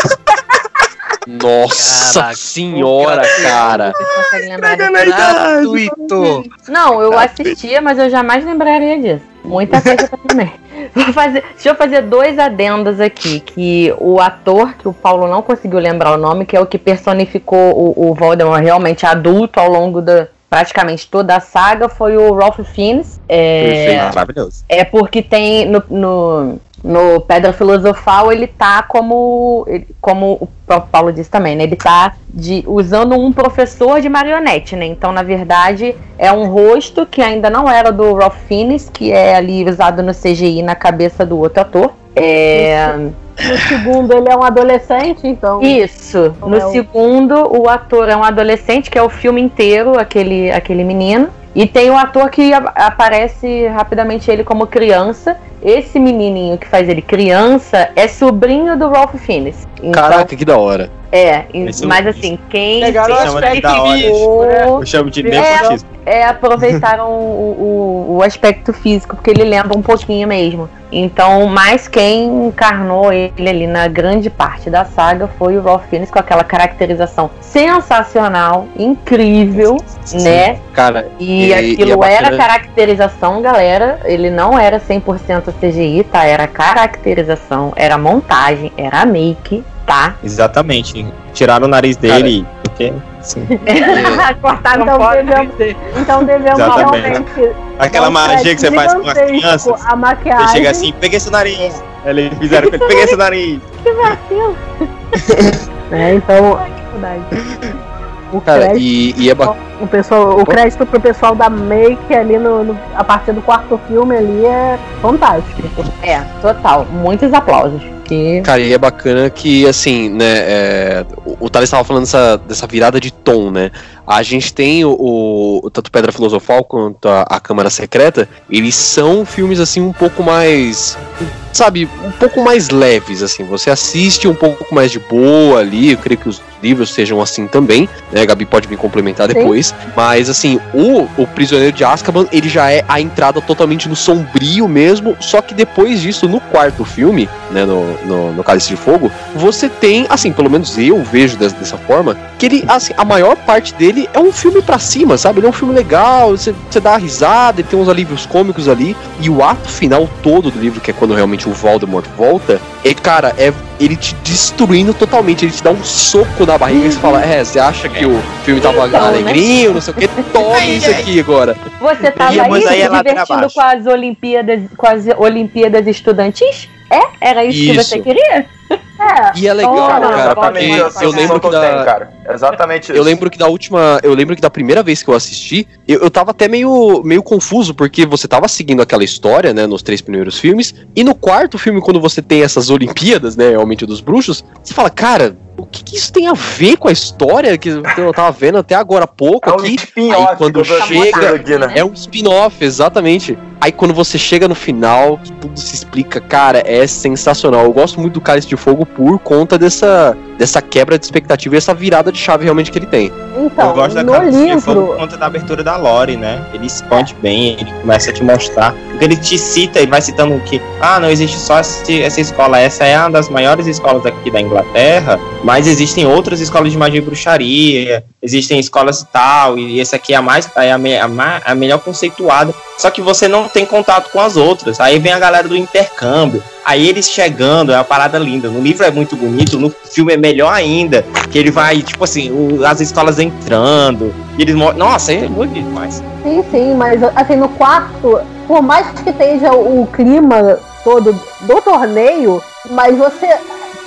Nossa Caraca. senhora, cara. Vocês lembrar. Gratuito. Não, eu assistia, mas eu jamais lembraria disso. Muita coisa pra também. [laughs] Vou fazer, deixa eu fazer dois adendos aqui. Que o ator, que o Paulo não conseguiu lembrar o nome, que é o que personificou o, o Voldemort realmente adulto ao longo da praticamente toda a saga, foi o Ralph Fiennes. É, Maravilhoso. é porque tem no, no, No Pedra Filosofal ele tá como, como o próprio Paulo disse também, né? Ele tá de, usando um professor de marionete, né? Então, na verdade, é um rosto que ainda não era do Ralph Fiennes, que é ali usado no CGI na cabeça do outro ator. É, No segundo ele é um adolescente, então. isso. Não No é o- segundo, o ator é um adolescente, que é o filme inteiro, aquele, aquele menino. E tem o ator que aparece rapidamente ele como criança. Esse menininho que faz ele criança é sobrinho do Ralph Fiennes. Então, Caraca, que da hora. É, Esse eu mas assim, quem Pegaram de aspecto da hora. físico, né? Eu chamo de É. nepotismo. é, aproveitaram o, o, o aspecto físico, porque ele lembra um pouquinho mesmo. Então, mas quem encarnou ele ali na grande parte da saga foi o Ralph Fiennes com aquela caracterização sensacional, incrível, né? Cara, E, E- aquilo e é bacana- era caracterização, galera. Ele não era 100% CGI, tá? Era caracterização, era montagem, era make, tá? Exatamente. Tiraram o nariz dele, porque. Sim. [laughs] Cortaram, então devemos, então devemos Exatamente. realmente. Aquela magia que você faz com as crianças. A maquiagem. Você chega assim, peguei seu nariz. Eles fizeram com ele, peguei seu nariz. [laughs] É, então. O cara, crédito, e, e é bacana. o, pessoal, o crédito pro pessoal da Make ali no, no- a partir do quarto filme ali é fantástico. É, total. Muitos aplausos. Que Cara, e é bacana que, assim, né, é, o, o Thales estava falando dessa, dessa virada de tom, né? A gente tem o, o- tanto Pedra Filosofal quanto a, a Câmara Secreta, eles são filmes, assim, um pouco mais, sabe, um pouco mais leves, assim. Você assiste um pouco mais de boa ali, eu creio que os livros sejam assim também, né? A Gabi pode me complementar Sim. depois. Mas, assim, o, o Prisioneiro de Azkaban, ele já é a entrada totalmente no sombrio mesmo, só que depois disso, no quarto filme, né, no, no, no Cálice de Fogo, você tem, assim, pelo menos eu vejo des- dessa forma, que ele, assim, a maior parte dele é um filme pra cima, sabe? Ele é um filme legal, você, você dá uma risada, ele tem uns alívios cômicos ali, e o ato final todo do livro, que é quando realmente o Voldemort volta, é, cara, é ele te destruindo totalmente, ele te dá um soco na barriga e você fala, é, você acha que o filme tava Então, né? alegrinho, não sei o que, [laughs] tome isso aqui agora. Você tava Ia, aí se é divertindo com as Olimpíadas, com as Olimpíadas estudantis? É? Era isso, que Isso. você queria? [laughs] É, E é legal, Oh, cara, porque eu lembro que da, cara. Exatamente Eu lembro que da última. Eu lembro que da primeira vez que eu assisti, eu, eu tava até meio, meio confuso, porque você tava seguindo aquela história, né, nos três primeiros filmes, e no quarto filme, quando você tem essas Olimpíadas, né, realmente dos bruxos, você fala, cara, o que, que isso tem a ver com a história que eu tava vendo até agora há pouco É um aqui? spin-off Aí quando tô chega- aqui, né? É um spin-off, exatamente. Aí quando você chega no final, que tudo se explica, cara, é sensacional. Eu gosto muito do Cálice de Fogo por conta dessa, dessa quebra de expectativa e essa virada de chave realmente que ele tem. então, eu gosto da no Cálice de Fogo livro. por conta da abertura da Lore, né? Ele expande bem, ele começa a te mostrar. Porque ele te cita, ele vai citando que, ah, não existe só esse- essa escola, essa é uma das maiores escolas aqui da Inglaterra, mas existem outras escolas de magia e bruxaria, existem escolas e tal, e essa aqui é a mais é a, me- a a melhor conceituada. Só que você não tem contato com as outras. Aí vem a galera do intercâmbio. Aí eles chegando, é uma parada linda. No livro é muito bonito, no filme é melhor ainda. Que ele vai, tipo assim, o- as escolas entrando. E eles Nossa, é bonito demais. Sim, sim, mas assim, no quarto, por mais que esteja o clima todo do torneio, mas você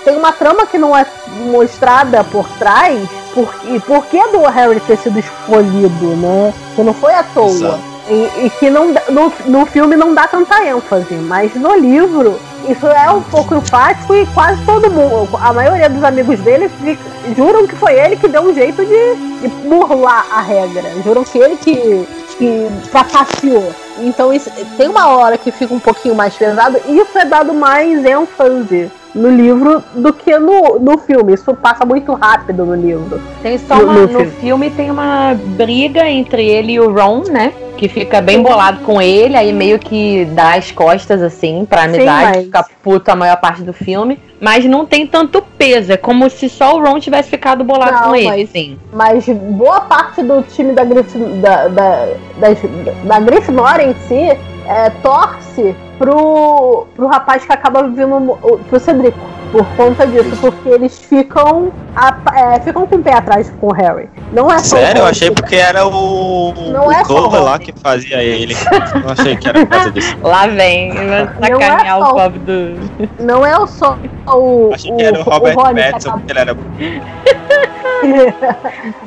tem uma trama que não é mostrada por trás, por, e por que do Harry ter sido escolhido, né? Que não foi à toa. Exato. E, e que não, no, no filme não dá tanta ênfase, mas no livro isso é um pouco enfático e quase todo mundo, a maioria dos amigos dele fica- juram que foi ele que deu um jeito de, de burlar a regra. Juram que ele que, que trapaceou. Então isso, tem uma hora que fica um pouquinho mais pesado e isso é dado mais ênfase no livro do que no, no filme. Isso passa muito rápido no livro. Tem só No- uma, no filme. filme tem uma briga entre ele e o Ron, né? Que fica bem bolado com ele, aí meio que dá as costas assim pra amizade, mas- fica puto a maior parte do filme. Mas não tem tanto peso, é como se só o Ron tivesse ficado bolado Não, com ele, mas- assim. Mas boa parte do time da, Grif, da, da, das- da Grifinória em si é, torce pro, pro rapaz que acaba vindo, o- pro Cedrico. Por conta disso, porque eles ficam, a- é, ficam com o pé atrás com o Harry. Não é só o Sério, eu achei que- porque era o, Não o é só Clover o lá que fazia ele. Eu achei que era por causa disso. Lá vem, é sacanear só- o pobre do. Não é só o, Achei o, que era o Robert Pattinson, porque ele era [laughs]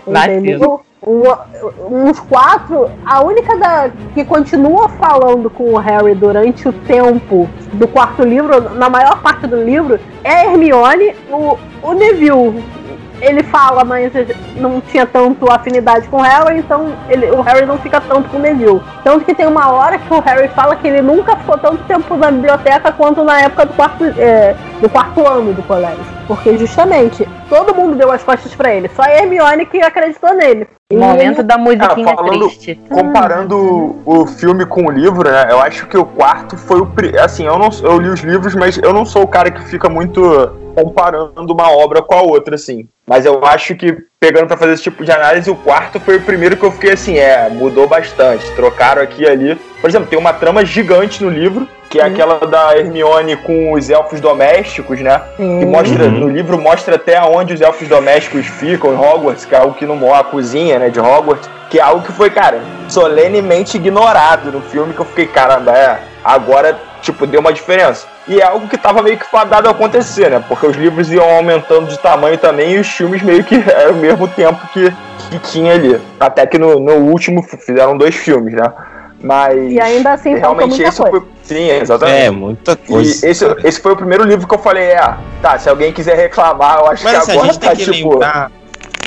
Entendeu? Um- uns quatro, a única da, que continua falando com o Harry durante o tempo do quarto livro, na maior parte do livro, é a Hermione, o, o Neville. Ele fala, mas não tinha tanto afinidade com o Harry, então ele- o Harry não fica tanto com o Neville. Tanto que tem uma hora que o Harry fala que ele nunca ficou tanto tempo na biblioteca quanto na época do quarto, é, do quarto ano do colégio. Porque justamente todo mundo deu as costas pra ele, só a Hermione que acreditou nele. E Momento da musiquinha Ah, falando- triste. Comparando o filme com o livro, né? Eu acho que o quarto foi o. Assim, eu não eu li os livros, mas eu não sou o cara que fica muito comparando uma obra com a outra, assim. Mas eu acho que, pegando pra fazer esse tipo de análise, o quarto foi o primeiro que eu fiquei assim, é, mudou bastante. Trocaram aqui e ali. Por exemplo, tem uma trama gigante no livro, que é aquela da Hermione com os elfos domésticos, né? Que mostra, Uhum. no livro mostra até onde os elfos domésticos ficam em Hogwarts, que é algo que não mostra a cozinha, né, de Hogwarts, que é algo que foi, cara, solenemente ignorado no filme, que eu fiquei, caramba, é, agora, tipo, deu uma diferença. E é algo que tava meio que fadado a acontecer, né, porque os livros iam aumentando de tamanho também e os filmes meio que [laughs] era o mesmo tempo que, que tinha ali. Até que no, no último fizeram dois filmes, né, mas... E ainda assim Realmente muita esse coisa. foi... Sim, exatamente. É, muita E coisa. esse, esse foi o primeiro livro que eu falei, é, tá, se alguém quiser reclamar, eu acho Mas assim, que a agora gente tem tá que tipo. lembrar.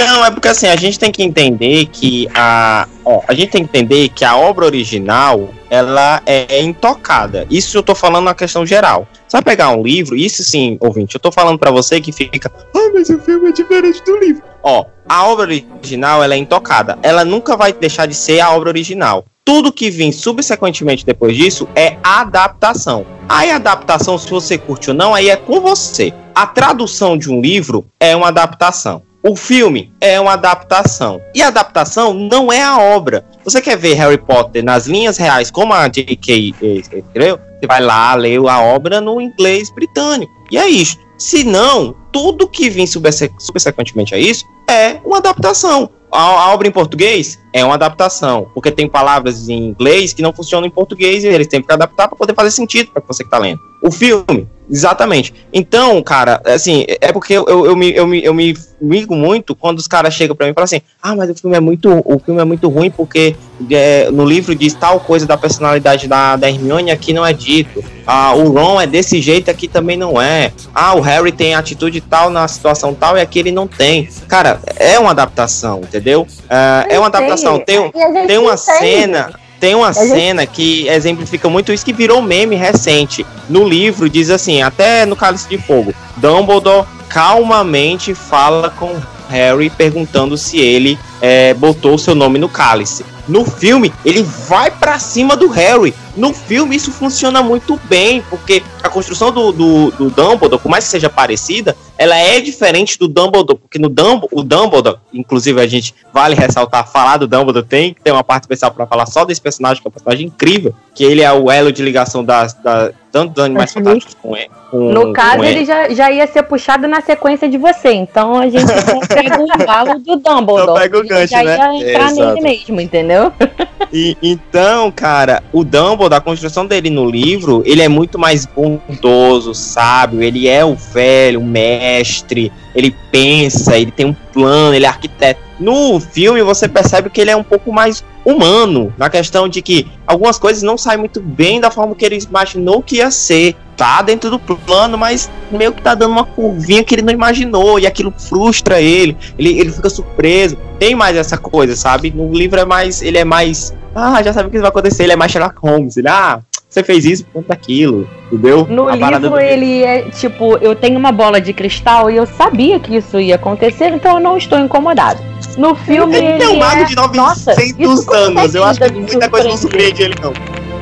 Não, é porque assim, a gente tem que entender que a. Ó, a gente tem que entender que a obra original ela é intocada. Isso eu tô falando na questão geral. Você vai pegar um livro, isso sim, ouvinte, eu tô falando pra você que fica. Ah, mas o filme é diferente do livro. Ó, a obra original ela é intocada. Ela nunca vai deixar de ser a obra original. Tudo que vem subsequentemente depois disso é adaptação. Aí a adaptação, se você curte ou não, aí é com você. A tradução de um livro é uma adaptação. O filme é uma adaptação. E a adaptação não é a obra. Você quer ver Harry Potter nas linhas reais, como a J.K. escreveu? Você vai lá ler a obra no inglês britânico. E é isso. Se não, tudo que vem subse- subsequentemente a isso é uma adaptação. A, obra em português é uma adaptação, porque tem palavras em inglês que não funcionam em português e eles têm que adaptar para poder fazer sentido para você que tá lendo. O filme, exatamente. Então, cara, assim, é porque eu, eu, eu me, eu, me, eu me ligo muito quando os caras chegam para mim e falam assim: ah, mas o filme é muito, o filme é muito ruim porque é, no livro diz tal coisa da personalidade da, da Hermione aqui não é dito. Ah, o Ron é desse jeito aqui também não é. Ah, o Harry tem atitude tal na situação tal e aqui ele não tem. Cara, é uma adaptação, entendeu? Ah, é uma adaptação. Tem, tem uma cena. Tem uma cena que exemplifica muito isso que virou meme recente. No livro diz assim, até no Cálice de Fogo, Dumbledore calmamente fala com Harry perguntando se ele é, botou o seu nome no cálice. No filme, ele vai pra cima do Harry. No filme, isso funciona muito bem, porque a construção do, do, do Dumbledore, por mais que seja parecida, ela é diferente do Dumbledore, porque no Dumb o Dumbledore, inclusive a gente vale ressaltar, falar do Dumbledore, tem que ter uma parte especial pra falar só desse personagem, que é um personagem incrível, que ele é o elo de ligação das, das, tanto dos animais Uhum. fantásticos com, ele- com No caso, com ele já, já ia ser puxado na sequência de você. Então a gente [laughs] pega o embalo do Dumbledore. Só pega o gancho, já né? ia entrar Exato. nele mesmo, entendeu? [laughs] E, então, cara, o Dumbledore, a construção dele no livro, ele é muito mais bondoso, sábio, ele é o velho, o mestre, ele pensa, ele tem um plano, ele é arquiteto. No filme você percebe que ele é um pouco mais humano, na questão de que algumas coisas não saem muito bem da forma que ele imaginou que ia ser. Tá dentro do plano, mas meio que tá dando uma curvinha que ele não imaginou, e aquilo frustra ele, ele, ele fica surpreso. Tem mais essa coisa, sabe? No livro é mais. Ele é mais. Ah, já sabe o que vai acontecer, ele é mais Sherlock Holmes. Ele, ah, você fez isso por conta daquilo, entendeu? No A livro, ele é tipo: eu tenho uma bola de cristal e eu sabia que isso ia acontecer, então eu não estou incomodado. No filme, ele, Ele é um mago é... de 900 Nossa, anos. Eu acho que muita coisa não surpreende ele, não.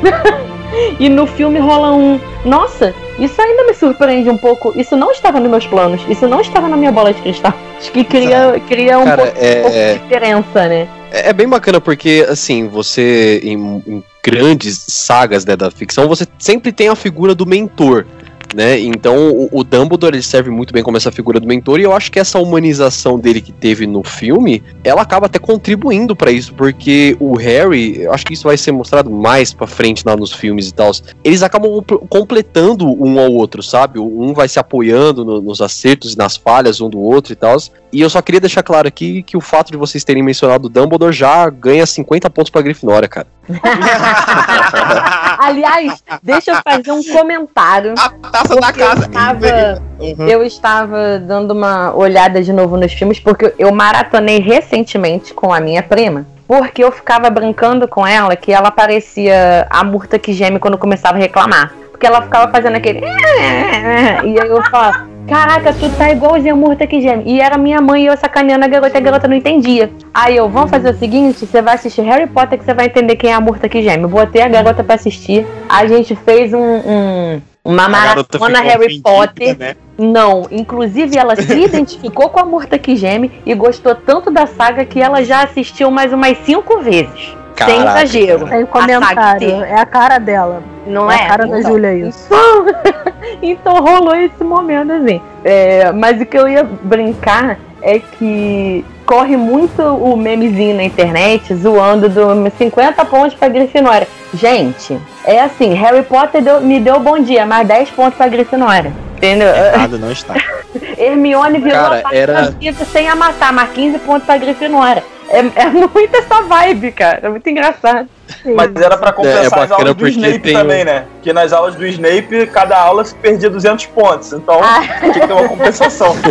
[laughs] E no filme rola um. Nossa, isso ainda me surpreende um pouco. Isso não estava nos meus planos. Isso não estava na minha bola de cristal. [laughs] Acho que cria, cria um Cara, pouco, é- um pouco de diferença, né? É é bem bacana porque, assim, você, em, em grandes sagas né, da ficção, você sempre tem a figura do mentor. Né? Então o, o Dumbledore ele serve muito bem como essa figura do mentor e eu acho que essa humanização dele que teve no filme, ela acaba até contribuindo pra isso, porque o Harry, eu acho que isso vai ser mostrado mais pra frente lá nos filmes e tal. Eles acabam compl- completando um ao outro, sabe? Um vai se apoiando no- nos acertos e nas falhas um do outro e tal. E eu só queria deixar claro aqui que o fato de vocês terem mencionado o Dumbledore já ganha 50 pontos pra Grifinória, cara. [laughs] Aliás, deixa eu fazer um comentário. A taça da Porque eu casa. estava, Uhum. eu estava dando uma olhada de novo nos filmes, porque eu maratonei recentemente com a minha prima. Porque eu ficava brincando com ela que ela parecia a murta que geme quando começava a reclamar. Porque ela ficava fazendo aquele. E aí eu falava, caraca, tu tá igualzinho a murta que geme. E era minha mãe e eu sacaneando a garota e a garota não entendia. Aí eu, vamos fazer o seguinte: você vai assistir Harry Potter que você vai entender quem é a murta que geme. Eu botei a garota pra assistir. A gente fez um. um- uma maratona Harry Potter. né? Não, inclusive ela se [laughs] identificou com a Murta que geme e gostou tanto da saga que ela já assistiu mais umas cinco vezes. Sem Caraca, exagero. Tem A comentário. saga É a cara dela. Não é é? a cara da Então, Júlia isso. Então, [laughs] então rolou esse momento assim. É, mas o que eu ia brincar é que corre muito o memezinho na internet zoando do 50 pontos pra Grifinória. Gente, é assim, Harry Potter deu- me deu bom dia, mais 10 pontos pra Grifinória. Entendeu? Errado não [laughs] está. Hermione virou Cara, a era- da vida sem amassar, mais 15 pontos pra Grifinória. É, é muito essa vibe, cara. É muito engraçado. Mas era pra compensar É, é as bacana aulas do porque Snape tem também, né? Que nas aulas do Snape, cada aula se perdia 200 pontos. Então, Ah. tinha que ter uma compensação. [laughs]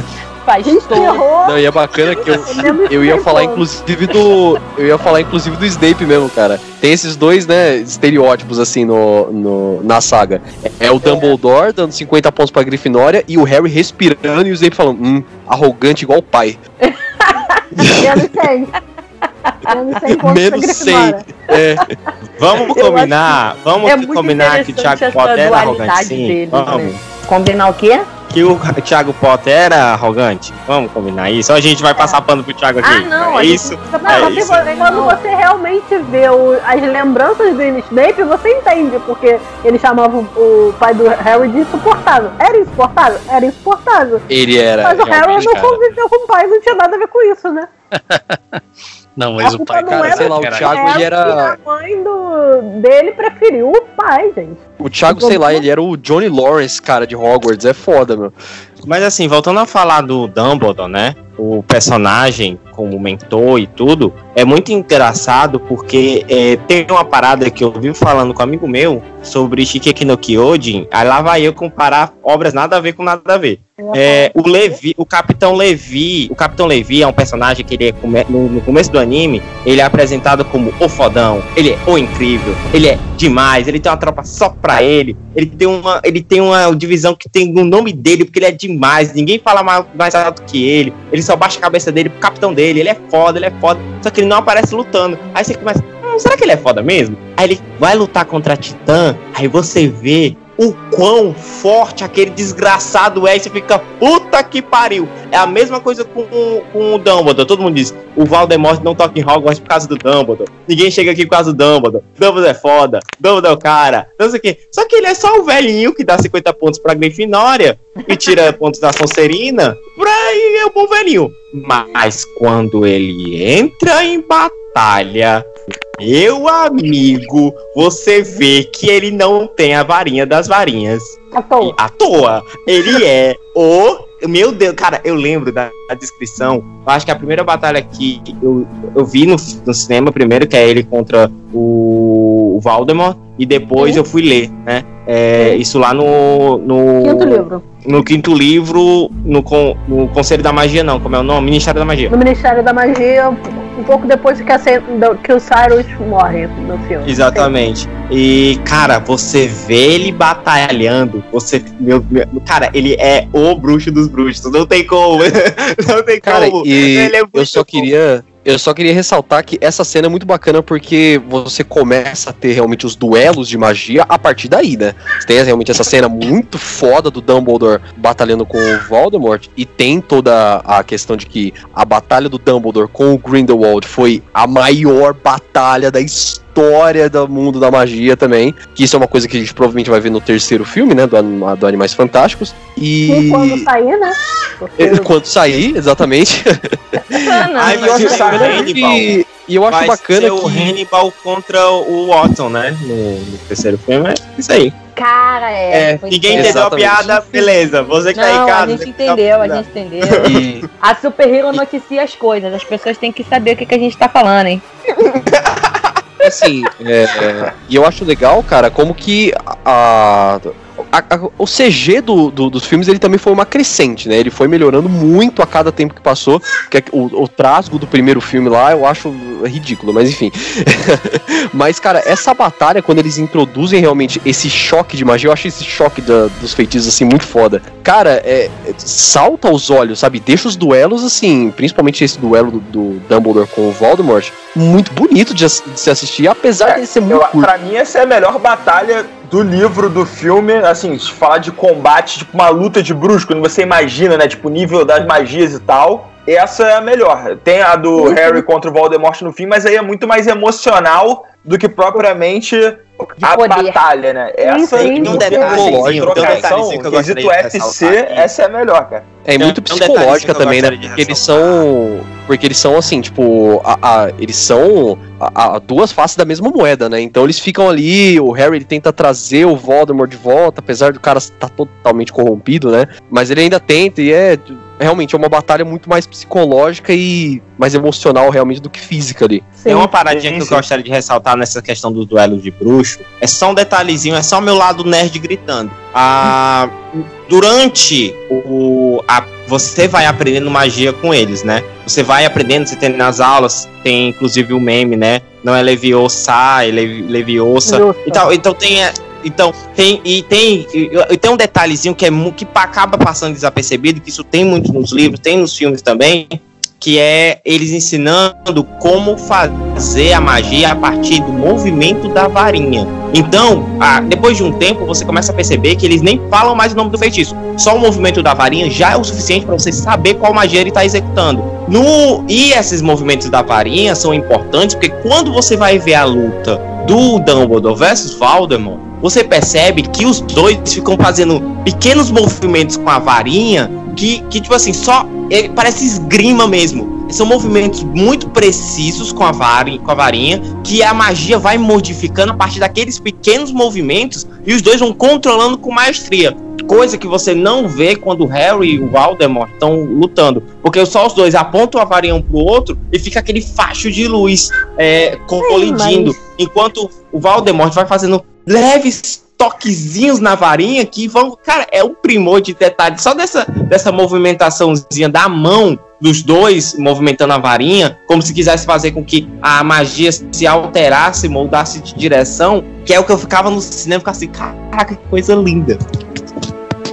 Faz todo. Errou. Não, e é bacana que eu, eu ia falar inclusive do. Eu ia falar inclusive do Snape mesmo, cara. Tem esses dois, né, estereótipos assim no, no- na saga. É, é o Dumbledore dando 50 pontos pra Grifinória e o Harry respirando e o Snape falando, hum, arrogante igual o pai. [laughs] Menos 100. Menos 100 pontos Menos 100. Grifinória. É, Vamos combinar, vamos é combinar que o Thiago Potter era arrogante, sim. deles, Vamos. né? Combinar o quê? Que o Thiago Potter era arrogante. Vamos combinar isso. Ou a gente vai passar pano pro Thiago aqui. Ah, não, é gente isso. Não, É você- isso. quando você realmente vê o- as lembranças do Snape, você entende porque ele chamava o, pai do Harry de insuportável. Era insuportável? Era insuportável. ele era. Mas o Harry não conviveu com o pai, não tinha nada a ver com isso, né? [laughs] Não, mas o pai, não cara, era sei lá, o. Thiago- ele era- a mãe do, dele preferiu o pai, gente. O Thiago, sei lá, ele era o Johnny Lawrence, cara, de Hogwarts. É foda, meu. Mas assim, voltando a falar do Dumbledore, né? O personagem como mentor e tudo, é muito engraçado porque é, tem uma parada que eu vi falando com um amigo meu sobre Shikeki no Kyojin, aí lá vai eu comparar obras nada a ver com nada a ver. É, o Levi, o Capitão Levi, o Capitão Levi é um personagem que ele é no, no começo do anime, ele é apresentado como o fodão, ele é o incrível, ele é demais, ele tem uma tropa só pra ele, ele tem uma, ele tem uma divisão que tem o nome dele porque ele é demais, ninguém fala mais, mais alto que ele, ele só baixa a cabeça dele pro capitão dele, ele é foda, ele é foda, só que ele não aparece lutando. Aí você começa, hum, será que ele é foda mesmo? Aí ele vai lutar contra a Titã, aí você vê o quão forte aquele desgraçado é e você fica, puta que pariu. É a mesma coisa com, com o Dumbledore. Todo mundo diz, o Voldemort não toca em Hogwarts por causa do Dumbledore. Ninguém chega aqui por causa do Dumbledore. Dumbledore é foda, Dumbledore é o cara, não sei o quê. Só que ele é só o velhinho que dá 50 pontos pra Grifinória e tira [laughs] pontos da Sonserina. Pra aí é o bom velhinho. Mas quando ele entra em batalha, meu amigo, você vê que ele não tem a varinha das varinhas. À toa. À toa. Ele [laughs] é o. Meu Deus, cara, eu lembro da, da descrição. Eu acho que a primeira batalha que eu, eu vi no, no cinema, primeiro, que é ele contra o, o e depois eu fui ler, né? É, isso lá no. no Quinto livro. No quinto livro, no, con, no Conselho da Magia, não, como é o nome? Ministério da Magia. No Ministério da Magia, um pouco depois que, a, que o Cyrus morre no filme. Exatamente. E, cara, você vê ele batalhando, você. Meu, meu- cara, ele é o bruxo dos bruxos. Não tem como. [laughs] Não tem Cara, como. e Ele é eu só bom. queria. Eu só queria ressaltar que essa cena é muito bacana porque você começa a ter realmente os duelos de magia a partir daí, né? Você tem realmente essa cena muito foda do Dumbledore batalhando com o Voldemort e tem toda a questão de que a batalha do Dumbledore com o Grindelwald foi a maior batalha da história história do mundo da magia também. Que isso é uma coisa que a gente provavelmente vai ver no terceiro filme, né? Do, do Animais Fantásticos. E. E quando sair, né? Porque [laughs] É, Quando sair, exatamente. Aí vai E eu acho o Hannibal. que- E eu acho vai bacana ser o que. Hannibal contra o Watson, né? No, no terceiro filme. É isso aí. Cara, é. É, ninguém entendeu a piada, beleza. Você que tá Não, casa. a gente tá entendeu, a gente entendeu. [laughs] E, A Super Hero noticia as coisas, as pessoas têm que saber o que, que a gente tá falando, hein? [laughs] assim, é, e eu acho legal, cara, como que a- a- o CG do, do- dos filmes ele também foi uma crescente, né? Ele foi melhorando muito a cada tempo que passou. Que é o, o trasgo do primeiro filme lá eu acho ridículo, mas enfim. [laughs] mas, cara, essa batalha, quando eles introduzem realmente esse choque de magia, eu acho esse choque da- dos feitiços assim muito foda. Cara, é, é, salta aos olhos, sabe? Deixa os duelos assim, principalmente esse duelo do, do Dumbledore com o Voldemort, muito bonito de, de se assistir, apesar de ser muito Eu, curto. pra mim, essa é a melhor batalha do livro, do filme. Assim, se falar de combate, tipo uma luta de bruxo, quando você imagina, né? Tipo, o nível das magias e tal. Essa é a melhor. Tem a do Uhum. Harry contra o Voldemort no fim, mas aí é muito mais emocional do que propriamente a poder. batalha, né? Essa sim, em sim. Um detalhezinho, trocação, um detalhezinho que eu quesito gostaria de FC, ressaltar aqui. essa é a melhor, cara. É Tem- muito tem um psicológica detalhezinho que eu também, né? de Porque eles são. Porque eles são assim, tipo. A, a- eles são a, a duas faces da mesma moeda, né? Então eles ficam ali, o Harry ele tenta trazer o Voldemort de volta, apesar do cara estar totalmente corrompido, né? Mas ele ainda tenta e é. Realmente é uma batalha muito mais psicológica e mais emocional realmente do que física ali. Tem Sim. uma paradinha Sim, que eu sim. gostaria de ressaltar nessa questão dos duelos de bruxo. É só um detalhezinho, é só o meu lado nerd gritando. Ah, durante o. a- você vai aprendendo magia com eles, né? Você vai aprendendo, você tem nas aulas, tem inclusive o meme, né? Não é Leviosa, é Levi- Leviosa. Então, então tem. Então, tem. E tem. E, tem um detalhezinho que, é, que acaba passando desapercebido, que isso tem muito nos livros, tem nos filmes também, que é eles ensinando como fazer a magia a partir do movimento da varinha. Então, ah, depois de um tempo, você começa a perceber que eles nem falam mais o nome do feitiço. Só o movimento da varinha já é o suficiente para você saber qual magia ele está executando. No, e esses movimentos da varinha são importantes porque quando você vai ver a luta do Dumbledore versus Voldemort, você percebe que os dois ficam fazendo pequenos movimentos com a varinha que, que tipo assim, só ele parece esgrima mesmo. São movimentos muito precisos com a, varinha, com a varinha, que a magia vai modificando a partir daqueles pequenos movimentos e os dois vão controlando com maestria. Coisa que você não vê quando o Harry e o Voldemort estão lutando. Porque só os dois apontam a varinha um pro outro e fica aquele facho de luz é, colidindo. Enquanto o Voldemort vai fazendo leves toquezinhos na varinha que vão. Cara, é um primor de detalhe. Só dessa, dessa movimentaçãozinha da mão dos dois movimentando a varinha, como se quisesse fazer com que a magia se alterasse, moldasse de direção, que é o que eu ficava no cinema, ficava assim, caraca, que coisa linda.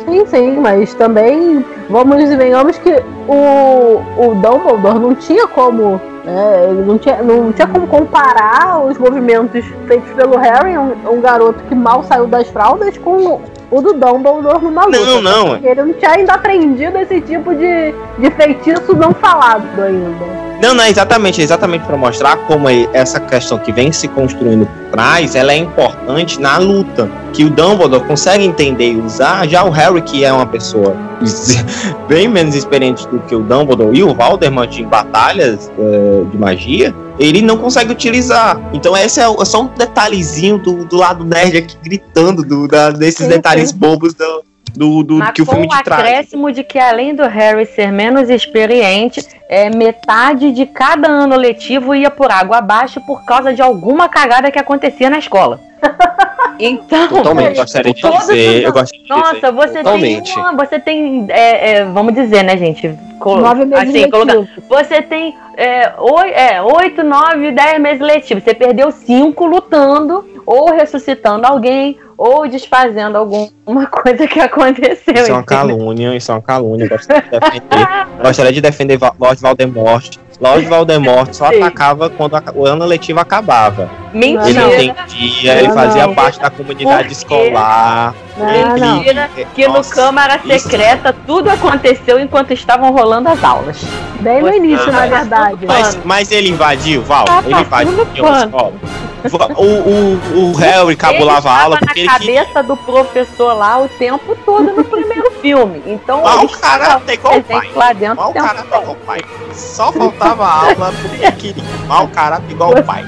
Sim, sim, mas também vamos e venhamos que o, o Dumbledore não tinha como. Né, ele não tinha, não tinha como comparar os movimentos feitos pelo Harry, um, um garoto que mal saiu das fraldas, com o do Dumbledore numa luta. Não, não. Porque ele não tinha ainda aprendido esse tipo de, de feitiço não falado ainda. Não, não, exatamente, é exatamente para mostrar como é essa questão que vem se construindo por trás, ela é importante na luta, que o Dumbledore consegue entender e usar, já o Harry, que é uma pessoa [laughs] bem menos experiente do que o Dumbledore e o Voldemort em batalhas eh, de magia, ele não consegue utilizar. Então esse é, é só um detalhezinho do, do lado nerd aqui gritando do, da- desses detalhes bobos do, do, do Mas que o com filme o te traz. acréscimo de que além do Harry ser menos experiente, é, metade de cada ano letivo ia por água abaixo por causa de alguma cagada que acontecia na escola. Então, Totalmente. Eu gostaria de dizer, eu gostaria de dizer. nossa, você Totalmente. tem uma, você tem, é, é, vamos dizer, né, gente? Nove meses assim, colocar-. Você tem é, oi- é, 8, 9, 10 meses letivos. Você perdeu 5 lutando, ou ressuscitando alguém, ou desfazendo alguma [laughs] coisa que aconteceu. Isso é uma calúnia, isso é uma calúnia. Gostaria de defender, gostaria de defender Lord Voldemort. Lord Voldemort só atacava quando a- o ano letivo acabava. Mentira. Ele Não. entendia, ele fazia não. parte da comunidade escolar. Não, não. Mentira que no Nossa, Câmara isso- Secreta tudo aconteceu enquanto estavam rolando as aulas. Bem no início, na Ah, verdade. Mas, mas ele invadiu, Val. Tá ele invadiu a. O, o, o Harry cabulava a aula porque na queria. cabeça do professor lá o tempo todo no primeiro [laughs] filme. Então, Mal estava caráter igual o pai. presente lá dentro o caráter igual o pai. Só faltava aula porque queria. Mal caráter igual o pai.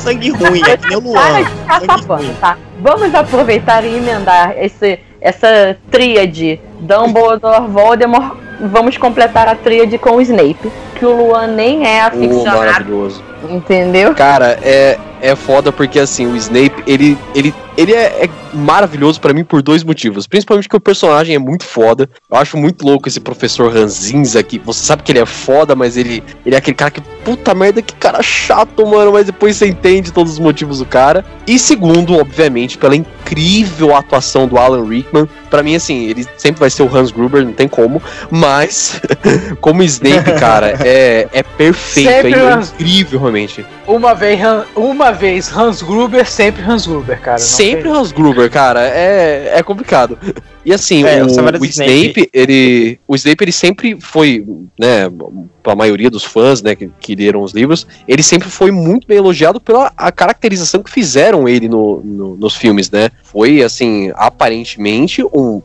Sangue ruim, é que nem o Luan. Sangue tá? Vamos aproveitar e emendar esse, essa tríade Dumbledore, Voldemort. Vamos completar a tríade com o Snape. Que o Luan nem é Oh, aficionado, maravilhoso. entendeu? Cara, é, é foda porque assim, o Snape, ele, ele, ele é, é maravilhoso pra mim por dois motivos. Principalmente que o personagem é muito foda. Eu acho muito louco esse professor Ranzinza aqui. Você sabe que ele é foda, mas ele, ele é aquele cara que, puta merda, que cara chato, mano. Mas depois você entende todos os motivos do cara. E segundo, obviamente, pela incrível atuação do Alan Rickman. Pra mim, assim, ele sempre vai ser o Hans Gruber, não tem como. Mas, [laughs] como Snape, cara, é, é perfeito. Sempre é Hans- incrível, realmente. Uma vez, Han- uma vez Hans Gruber, sempre Hans Gruber, cara. não Sempre tem- Hans Gruber, cara, é, é complicado. E assim, É, o, o o Snape, ele, o Snape, ele sempre foi, né, pra maioria dos fãs, né, que, que leram os livros, ele sempre foi muito bem elogiado pela a caracterização que fizeram ele no, no- nos filmes, né? Foi, assim, aparentemente um-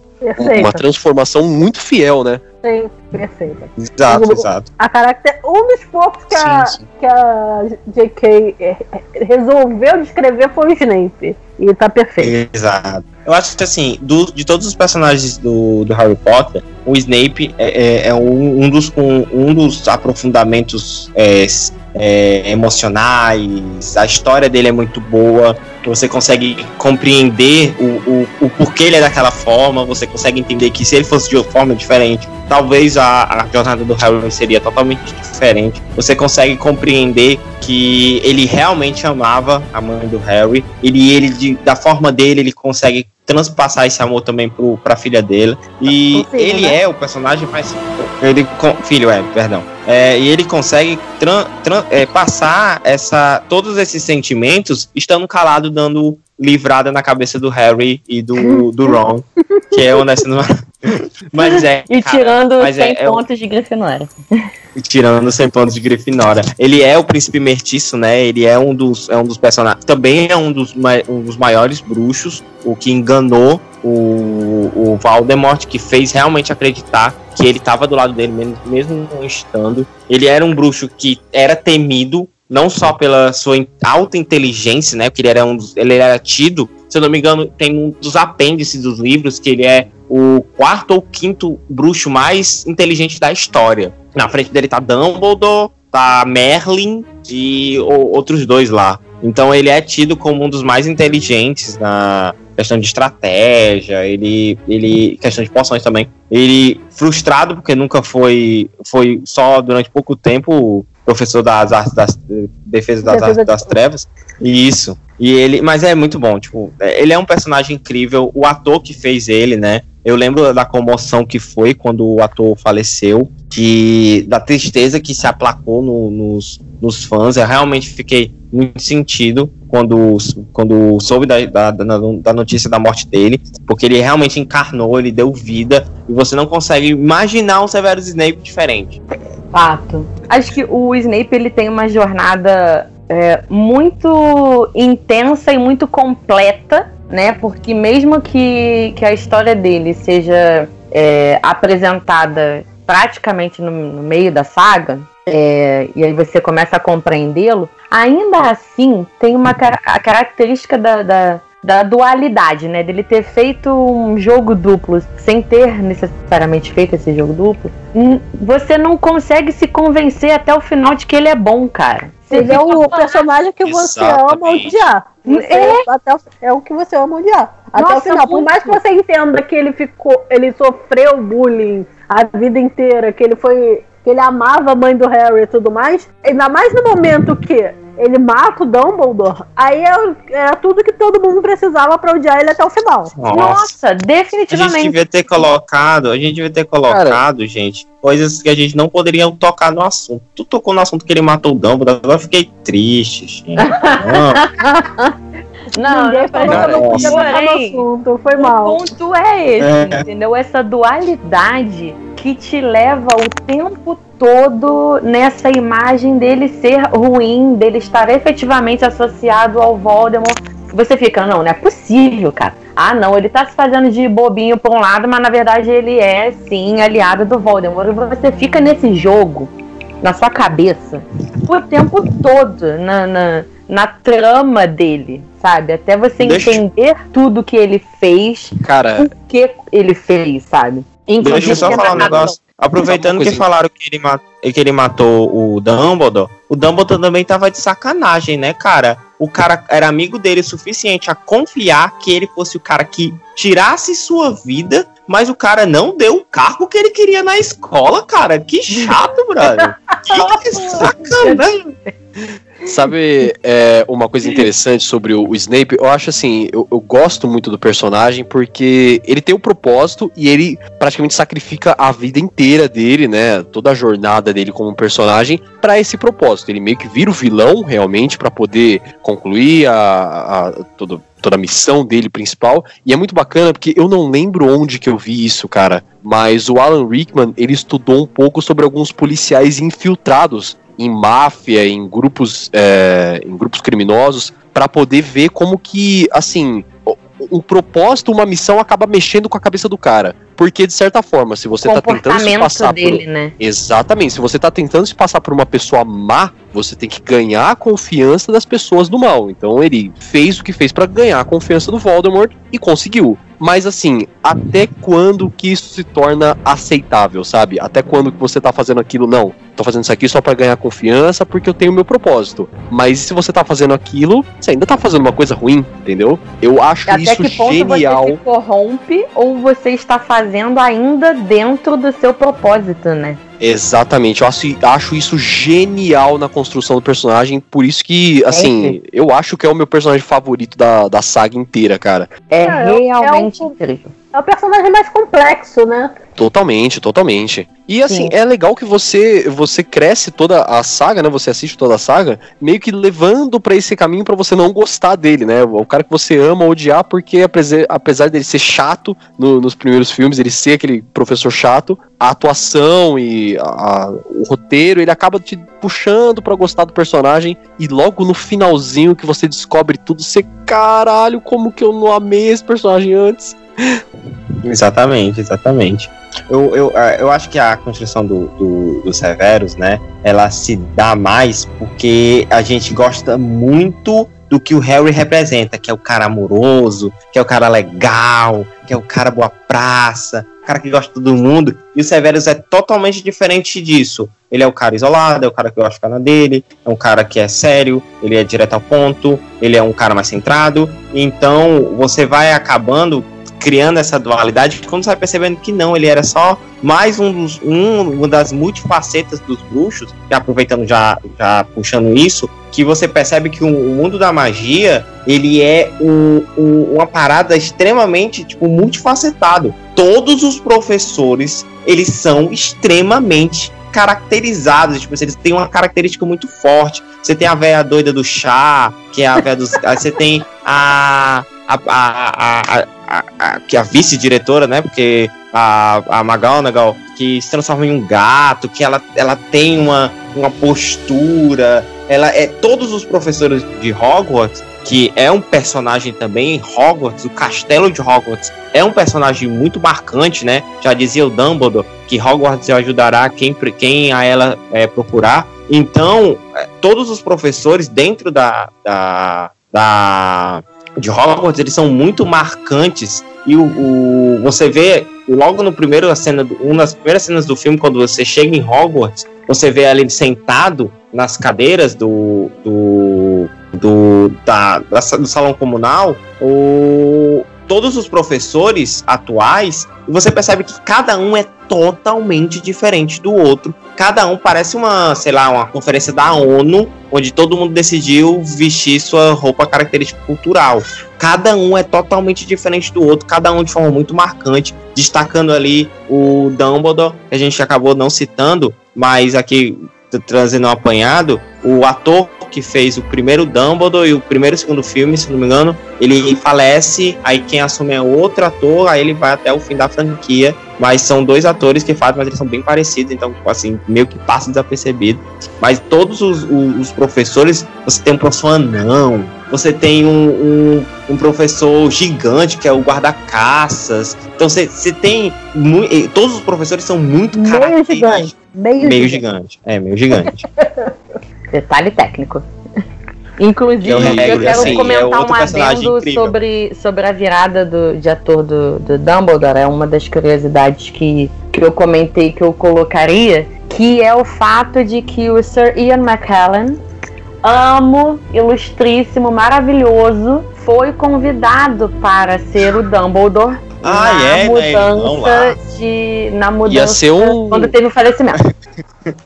uma transformação muito fiel, né? Sim, perfeita. Exato, exato. A caracter. Um dos poucos que a, Sim, sim. que a J.K. eh, eh, resolveu descrever foi o Snape. E tá perfeito. Exato. Eu acho que assim, do- de todos os personagens do, do Harry Potter, o Snape é, é- é um, dos, um, um dos aprofundamentos é, é, emocionais. A história dele é muito boa. Você consegue compreender o, o, o porquê ele é daquela forma. Você consegue entender que se ele fosse de outra forma diferente, talvez a, a jornada do Harry seria totalmente diferente. Você consegue compreender que ele realmente amava a mãe do Harry. Ele, ele de- da forma dele, ele consegue transpassar esse amor também pro, pra filha dele. E filho, ele né? é o personagem mais. Ele, filho, é, perdão. É, e ele consegue tran- tran- é, passar essa, todos esses sentimentos estando calado, dando livrada na cabeça do Harry e do, do Ron, que é honesto. [laughs] Mas é. E cara, tirando mas 100 é- é pontos de Grifinória. tirando 100 pontos de Grifinória. Ele é o príncipe mestiço, né? Ele é um dos, é um dos personagens. Também é um dos, um dos maiores bruxos, o que enganou o, o Voldemort, que fez realmente acreditar que ele estava do lado dele, mesmo, mesmo não estando. Ele era um bruxo que era temido, não só pela sua alta inteligência, né? Porque ele era um dos, ele era tido, se eu não me engano, tem um dos apêndices dos livros que ele é o quarto ou quinto bruxo mais inteligente da história. Na frente dele tá Dumbledore, tá Merlin e o- outros dois lá. Então ele é tido como um dos mais inteligentes na questão de estratégia, ele, ele questão de poções também. Ele frustrado porque nunca foi foi só durante pouco tempo professor das artes das defesa das Defesa artes das trevas. Isso. E ele, mas é muito bom, tipo, é- ele é um personagem incrível, o ator que fez ele, né? Eu lembro da comoção que foi quando o ator faleceu, que da tristeza que se aplacou no- nos, nos fãs. Eu realmente fiquei muito sentido quando, quando soube da, da, da- da notícia da morte dele, porque ele realmente encarnou, ele deu vida, e você não consegue imaginar um Severus Snape diferente. Fato. Acho que o Snape ele tem uma jornada é, muito intensa e muito completa, né? Porque mesmo que, que a história dele seja é, apresentada praticamente no, no meio da saga, é, e aí você começa a compreendê-lo, ainda assim tem uma a característica da, da, da dualidade, né? Dele ter feito um jogo duplo sem ter necessariamente feito esse jogo duplo. hum, Você não consegue se convencer até o final de que ele é bom, cara. Você Ele é o falando, personagem que você Exatamente. ama odiar. Você- É. até o- é o que você ama odiar. Até Nossa, o final. Por mais que você entenda que ele ficou. Ele sofreu bullying a vida inteira, que ele foi. Que ele amava a mãe do Harry e tudo mais. Ainda mais no momento que ele mata o Dumbledore, aí é- era tudo que todo mundo precisava pra odiar ele até o final. Nossa, A gente definitivamente. devia ter colocado, a gente devia ter colocado, gente, coisas que a gente não poderia tocar no assunto. Tu tocou no assunto que ele matou o Dumbledore, agora eu fiquei triste, gente. [laughs] Não, Não, Ninguém não, falou cara, que eu não podia isso. tocar no assunto. Foi O mal. ponto é esse, É. entendeu? Essa dualidade que te leva o tempo todo nessa imagem dele ser ruim, dele estar efetivamente associado ao Voldemort. Você fica, não, não é possível, cara. Ah, não, ele tá se fazendo de bobinho por um lado, mas na verdade ele é, sim, aliado do Voldemort. E você fica nesse jogo, na sua cabeça, o tempo todo, na, na, na trama dele, sabe? Até você Deixa- entender tudo que ele fez, Cara, o que ele fez, sabe? Deixa eu só a falar um negócio. Aproveitando que falaram que ele, ma- que ele matou o Dumbledore, o Dumbledore também tava de sacanagem, né, cara? O cara era amigo dele o suficiente a confiar que ele fosse o cara que tirasse sua vida, mas o cara não deu o cargo que ele queria na escola, cara. Que chato, brother. [laughs] Que sacanagem. Sabe é, uma coisa interessante sobre o, o Snape? Eu acho assim, eu, eu gosto muito do personagem porque ele tem um propósito e ele praticamente sacrifica a vida inteira dele, né? Toda a jornada dele como personagem pra esse propósito. Ele meio que vira o vilão realmente pra poder concluir a, a- toda, toda a missão dele principal. E é muito bacana porque eu não lembro onde que eu vi isso, cara. Mas o Alan Rickman ele estudou um pouco sobre alguns policiais infiltrados em máfia, em grupos, é, em grupos criminosos, para poder ver como que, assim, um propósito, uma missão acaba mexendo com a cabeça do cara. Porque, de certa forma, se você tá tentando se passar dele, por. né? Exatamente, se você tá tentando se passar por uma pessoa má, você tem que ganhar a confiança das pessoas do mal. Então ele fez o que fez pra ganhar a confiança do Voldemort e conseguiu. Mas assim, até quando que isso se torna aceitável, sabe? Até quando que você tá fazendo aquilo? Não, tô fazendo isso aqui só pra ganhar confiança porque eu tenho o meu propósito. Mas se você tá fazendo aquilo, você ainda tá fazendo uma coisa ruim, entendeu? Eu acho Até isso que ponto genial. você se corrompe ou você está fazendo ainda dentro do seu propósito, né? Exatamente, eu acho, acho isso genial na construção do personagem, por isso que, assim, eu acho que é o meu personagem favorito da, da saga inteira, cara. É, É, é realmente é um- incrível. É o personagem mais complexo, né? Totalmente, totalmente. E assim, Sim. é legal que você você cresce toda a saga, né? Você assiste toda a saga, meio que levando pra esse caminho pra você não gostar dele, né? O cara que você ama odiar, porque apesar, apesar dele ser chato no- nos primeiros filmes, ele ser aquele professor chato, a atuação e a- o roteiro, ele acaba te puxando pra gostar do personagem. E logo no finalzinho que você descobre tudo, você, caralho, como que eu não amei esse personagem antes? Exatamente, exatamente. Eu, eu, ah, eu acho que a construção do, do, do Severus, né, ela se dá mais porque a gente gosta muito do que o Harry representa, que é o cara amoroso, que é o cara legal, que é o cara boa praça, o cara que gosta de todo mundo. E o Severus é totalmente diferente disso. Ele é o cara isolado, é o cara que gosta de ficar na dele, é um cara que é sério, ele é direto ao ponto, ele é um cara mais centrado. Então você vai acabando criando essa dualidade quando você vai percebendo que não, ele era só mais um, dos, um uma das multifacetas dos bruxos, aproveitando já, já puxando isso, que você percebe que o, o mundo da magia ele é um, um- uma parada extremamente tipo multifacetado. Todos os professores eles são extremamente caracterizados, tipo, eles têm uma característica muito forte. Você tem a véia doida do chá, que é a véia dos. você tem a. a, a, a, a- a- que a vice-diretora, né? Porque a, a McGonagall, que se transforma em um gato, que ela, ela tem uma, uma postura. Ela é. Todos os professores de Hogwarts, que é um personagem também Hogwarts, o castelo de Hogwarts é um personagem muito marcante, né? Já dizia o Dumbledore que Hogwarts ajudará quem, quem a ela é, procurar. Então, é, todos os professores dentro da, da, da de Hogwarts, eles são muito marcantes. E o, o- você vê logo no primeiro cena, do- uma das primeiras cenas do filme, quando você chega em Hogwarts, você vê ali sentado nas cadeiras do, do, do, da, da do salão comunal, o, todos os professores atuais, e você percebe que cada um é totalmente diferente do outro. Cada um parece uma, sei lá, uma conferência da ONU, onde todo mundo decidiu vestir sua roupa característica cultural. Cada um é totalmente diferente do outro, cada um de forma muito marcante, destacando ali o Dumbledore, que a gente acabou não citando, mas aqui trazendo um apanhado, o ator que fez o primeiro Dumbledore e o primeiro e segundo filme, se não me engano, ele falece, aí quem assume é outro ator, aí ele vai até o fim da franquia. Mas são dois atores que fazem, mas eles são bem parecidos, então, assim, meio que passa desapercebido. Mas todos os, os, os professores, você tem um professor anão, você tem um, um, um professor gigante, que é o guarda-caças. Então você, tem. Todos os professores são muito Meio característicos. gigante. Meio, Meio gigante. gigante. É, meio gigante. [laughs] Detalhe técnico. [laughs] Inclusive, Eu eu, nego, quero assim, é comentar outro um adendo incrível. sobre, sobre a virada do, de ator do, do Dumbledore. É uma das curiosidades que, que eu comentei que eu colocaria, que é o fato de que o Sir Ian McKellen, amo, ilustríssimo, maravilhoso, foi convidado para ser o Dumbledore Ah, na é, né? Mudança de na mudança Ia ser um. quando teve o falecimento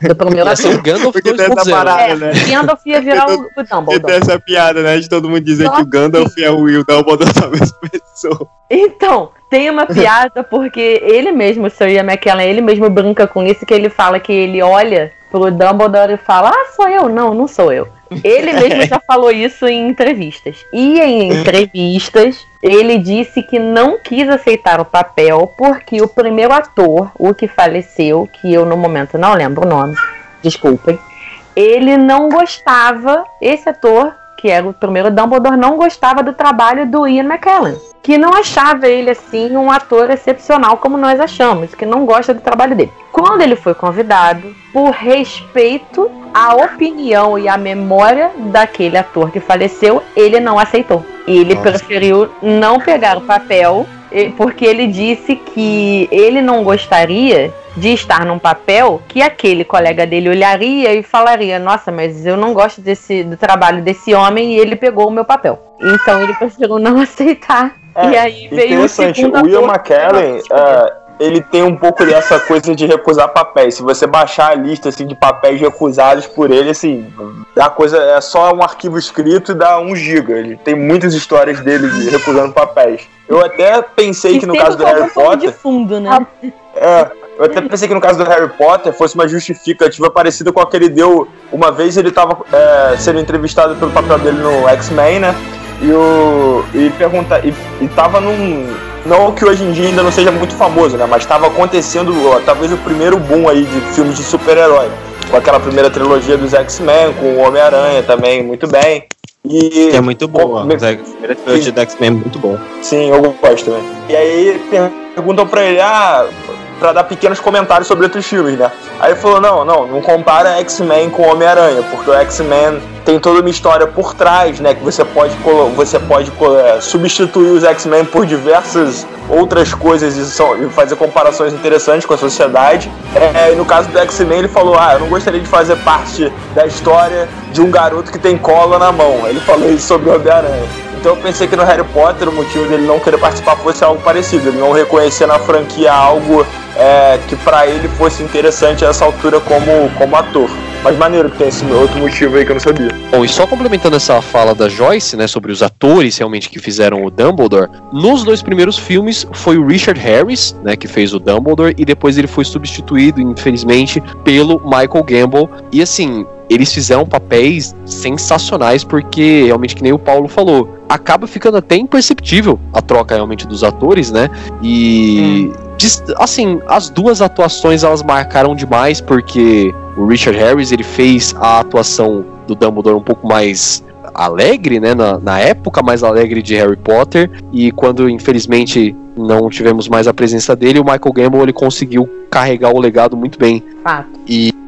do primeiro Ia ser ator. Gandalf Porque tem essa 2.0. parada, É, né? Gandalf ia virar o, o E Dumbledore. tem essa piada, né? De todo mundo dizer Só que o Gandalf é o Will Dumbledore da mesma pessoa. Então, tem uma piada porque ele mesmo, o Sir Ian McKellen, ele mesmo brinca com isso, que ele fala que ele olha pro Dumbledore e fala, ah, sou eu. Não, não sou eu. Ele mesmo já falou isso em entrevistas. E em entrevistas, ele disse que não quis aceitar o papel porque o primeiro ator, o que faleceu, que eu no momento não lembro o nome, desculpem, ele não gostava, esse ator, que era o primeiro Dumbledore, não gostava do trabalho do Ian McKellen. Que não achava ele assim um ator excepcional como nós achamos, que não gosta do trabalho dele. Quando ele foi convidado, por respeito à opinião e à memória daquele ator que faleceu, ele não aceitou. Ele Nossa. preferiu não pegar o papel, porque ele disse que ele não gostaria de estar num papel que aquele colega dele olharia e falaria: Nossa, mas eu não gosto desse, do trabalho desse homem e ele pegou o meu papel. Então ele preferiu não [laughs] aceitar. É, e aí veio o segundo o ator. McKellen, é, ele tem um pouco dessa coisa de recusar papéis. Se você baixar a lista assim, de papéis recusados por ele, assim, a coisa é só um arquivo escrito e dá um giga. Ele tem muitas histórias dele de recusando papéis. Eu até pensei E que no caso do Harry Potter. de fundo, né? É, eu até pensei que no caso do Harry Potter fosse uma justificativa parecida com a que ele deu. Uma vez ele estava sendo entrevistado pelo papel dele no X-Men, né? E, o, e pergunta. E, e tava num. Não que hoje em dia ainda não seja muito famoso, né? Mas estava acontecendo ó, talvez o primeiro boom aí de filmes de super-herói. Com aquela primeira trilogia dos X-Men, com o Homem-Aranha também, muito bem. E, é muito boa. Me- A primeira trilogia do X-Men é muito bom. Sim, eu gosto também. E aí per- perguntam pra ele, ah, pra dar pequenos comentários sobre outros filmes, né? Aí ele falou, não, não, não compara X-Men com Homem-Aranha, porque o X-Men tem toda uma história por trás, né? Que você pode, você pode é, substituir os X-Men por diversas outras coisas e, são- e fazer comparações interessantes com a sociedade. É, e no caso do X-Men, ele falou, ah, eu não gostaria de fazer parte da história de um garoto que tem cola na mão. Ele falou isso sobre o Homem-Aranha. Então eu pensei que no Harry Potter o motivo dele não querer participar fosse algo parecido, ele não reconhecer na franquia algo é, que pra ele fosse interessante a essa altura como, como ator. Mas maneiro que tem esse outro motivo aí que eu não sabia. Bom, e só complementando essa fala da Joyce, né, sobre os atores realmente que fizeram o Dumbledore, nos dois primeiros filmes foi o Richard Harris, né, que fez o Dumbledore, e depois ele foi substituído, infelizmente, pelo Michael Gambon. E assim, eles fizeram papéis sensacionais, porque realmente, que nem o Paulo falou, acaba ficando até imperceptível a troca realmente dos atores, né? E. dis- Assim, as duas atuações elas marcaram demais, porque o Richard Harris ele fez a atuação do Dumbledore um pouco mais alegre, né, na, na época mais alegre de Harry Potter, e quando infelizmente não tivemos mais a presença dele, o Michael Gambon ele conseguiu carregar o legado muito bem Fato.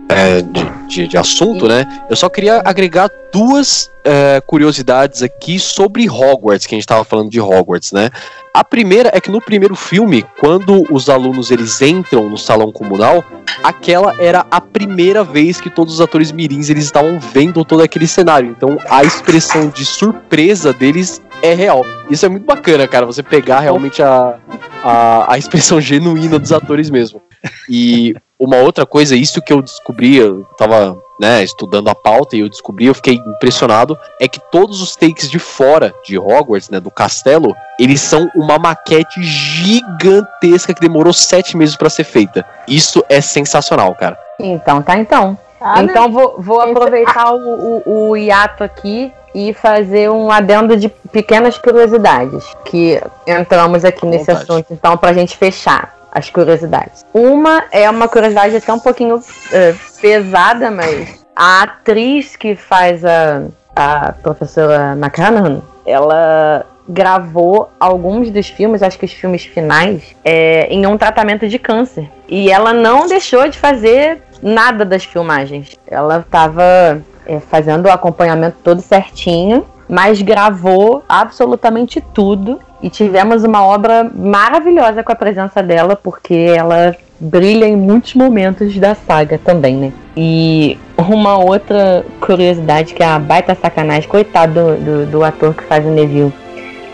é, de, de- assunto, né? Eu só queria agregar duas é, curiosidades aqui sobre Hogwarts, que a gente estava falando de Hogwarts, né? A primeira é que no primeiro filme, quando os alunos eles entram no salão comunal, aquela era a primeira vez que todos os atores mirins eles estavam vendo todo aquele cenário. Então a expressão de surpresa deles é real. Isso é muito bacana, cara, você pegar realmente a, a, a expressão genuína dos atores mesmo. E uma outra coisa, isso que eu descobri, eu tava né, estudando a pauta e eu descobri, eu fiquei impressionado, é que todos os takes de fora de Hogwarts, né, do castelo, eles são uma maquete gigantesca que demorou sete meses pra ser feita. Isso é sensacional, cara. Então, tá então. Ah, né? Então vou, vou Esse- aproveitar o, o, o hiato aqui e fazer um adendo de pequenas curiosidades que entramos aqui nesse vontade. assunto, então, pra gente fechar as curiosidades. Uma é uma curiosidade até um pouquinho eh, pesada, mas a atriz que faz a, a professora McCann, ela gravou alguns dos filmes, acho que os filmes finais, é, em um tratamento de câncer. E ela não deixou de fazer nada das filmagens. Ela estava fazendo o acompanhamento todo certinho, mas gravou absolutamente tudo. E tivemos uma obra maravilhosa com a presença dela, porque ela brilha em muitos momentos da saga também, né? E uma outra curiosidade que é a baita sacanagem, coitado do, do, do ator que faz o Neville.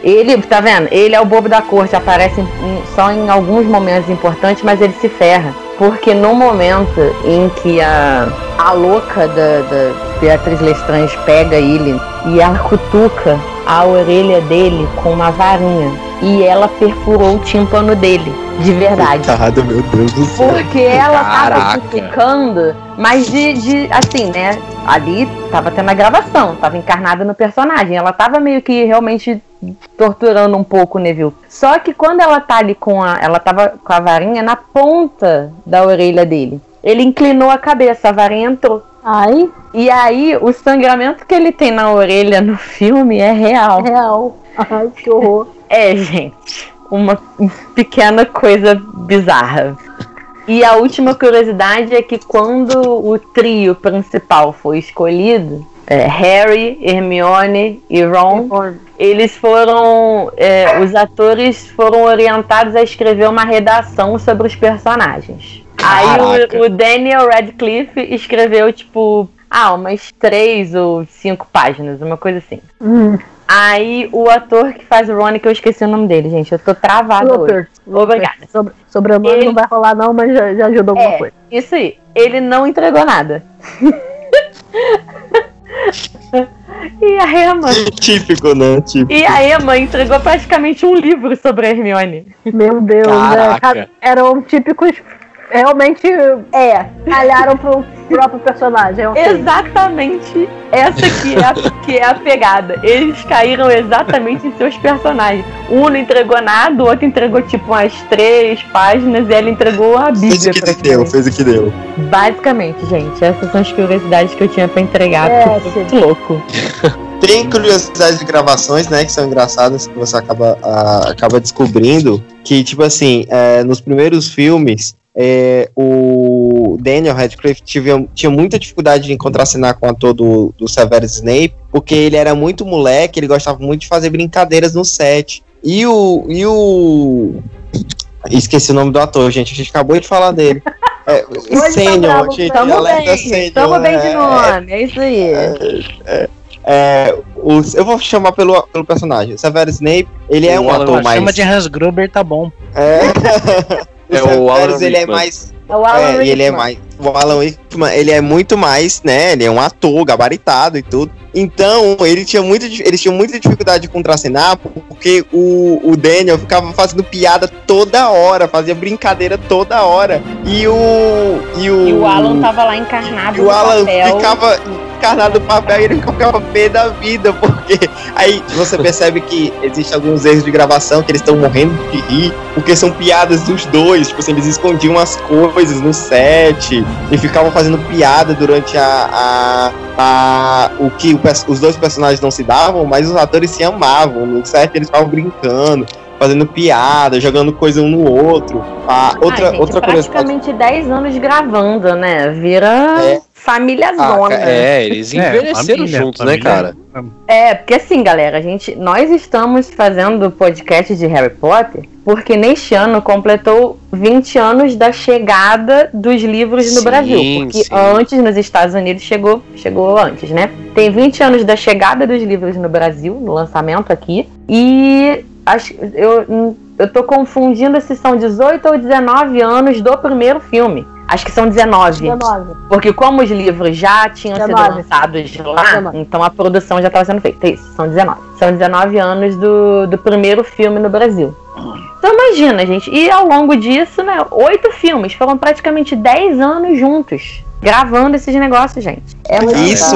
Ele, tá vendo? Ele é o bobo da corte, aparece em- só em alguns momentos importantes, mas ele se ferra. Porque no momento em que a, a louca da, da Beatriz Lestrange pega ele e ela cutuca a orelha dele com uma varinha. E ela perfurou o tímpano dele, de verdade. Coitado, meu Deus do céu. Porque ela tava Caraca. cutucando, mas de, de, assim, né? Ali tava tendo a gravação, tava encarnada no personagem. Ela tava meio que realmente torturando um pouco o Neville. Só que quando ela tá ali com a. Ela tava com a varinha na ponta da orelha dele. Ele inclinou a cabeça, a varinha entrou. Ai, E aí, o sangramento que ele tem na orelha no filme é real. real. Ai, que horror. É, gente, uma pequena coisa bizarra. E a última curiosidade é que quando o trio principal foi escolhido, é, Harry, Hermione e Ron, eles foram. é, os atores foram orientados a escrever uma redação sobre os personagens. Aí o, o Daniel Radcliffe escreveu, tipo, ah, umas três ou cinco páginas, uma coisa assim. Hum, Aí o ator que faz o Ronnie, que eu esqueci o nome dele, gente. Eu tô travado hoje. Obrigada. Sobre, sobrenome Ele- não vai rolar não, mas já, já ajuda alguma É, coisa. isso aí. Ele não entregou nada. [laughs] e a Emma. Típico, né? Típico. E a Emma entregou praticamente um livro sobre a Hermione. Meu Deus, né? Caraca. Eram típicos. Realmente, é, calharam pro próprio personagem. ok. Exatamente essa que é, a, que é a pegada. Eles caíram exatamente em seus personagens. Um não entregou nada, o outro entregou tipo umas três páginas e ela entregou a Fez Bíblia. o que deu, fez o que deu. Basicamente, gente, essas são as curiosidades que eu tinha pra entregar. É, porque foi sim. muito louco. [laughs] Tem curiosidades de gravações, né, que são engraçadas, que você acaba, ah, acaba descobrindo, que, tipo assim, é, nos primeiros filmes, é, o Daniel Radcliffe tive, tinha muita dificuldade de contracenar com o ator do, do Severus Snape, porque ele era muito moleque, ele gostava muito de fazer brincadeiras no set. E o... E o... Esqueci o nome do ator, gente, a gente acabou de falar dele. É, [laughs] tá Sênior, bravo, gente, Tamo bem, Sênior, tamo bem de é, nome, é isso aí. é, os- eu vou chamar pelo, pelo personagem. O Severus Snape, ele é O um ator mais. Chama de Hans Gruber, tá bom. É, [laughs] É o Alan Severus, ele é Rickman. mais. É o Alan É, e ele é Rickman. mais. O Alan Rickman, ele é muito mais, né? Ele é um ator gabaritado e tudo. Então, ele tinha muita, di- eles tinham muita dificuldade de contracenar, porque o, o Daniel ficava fazendo piada toda hora, fazia brincadeira toda hora. E o. E o, E o Alan tava lá encarnado e o Alan papel. ficava encarnado no papel e ele ficava pé da vida, porque aí você percebe que existem alguns erros de gravação que eles estão morrendo de rir, porque são piadas dos dois, tipo assim, eles escondiam as coisas no set e ficavam fazendo piada durante a, a, a- o que o os dois personagens não se davam, mas os atores se amavam, no set eles ficavam brincando. Fazendo piada, jogando coisa um no outro. A outra, Ai, gente, outra curiosidade. praticamente 10 anos gravando, né? Vira É. família Ah, zona. É, eles É, envelheceram família, juntos, né, família. cara? É, porque assim, galera, a gente, nós estamos fazendo podcast de Harry Potter porque neste ano completou 20 anos da chegada dos livros no Sim, Brasil. Porque sim. antes nos Estados Unidos chegou, chegou antes, né? Tem 20 anos da chegada dos livros no Brasil, no lançamento aqui. E acho, eu, eu tô confundindo se são 18 ou 19 anos do primeiro filme. Acho que são 19. 19. Porque como os livros já tinham sido 19. lançados lá, 19. então a produção já estava sendo feita. Isso, são 19. São 19 anos do, do primeiro filme no Brasil. Então imagina, gente. E ao longo disso, né, oito filmes. Foram praticamente 10 anos juntos. Gravando esses negócios, gente. É muita- Isso.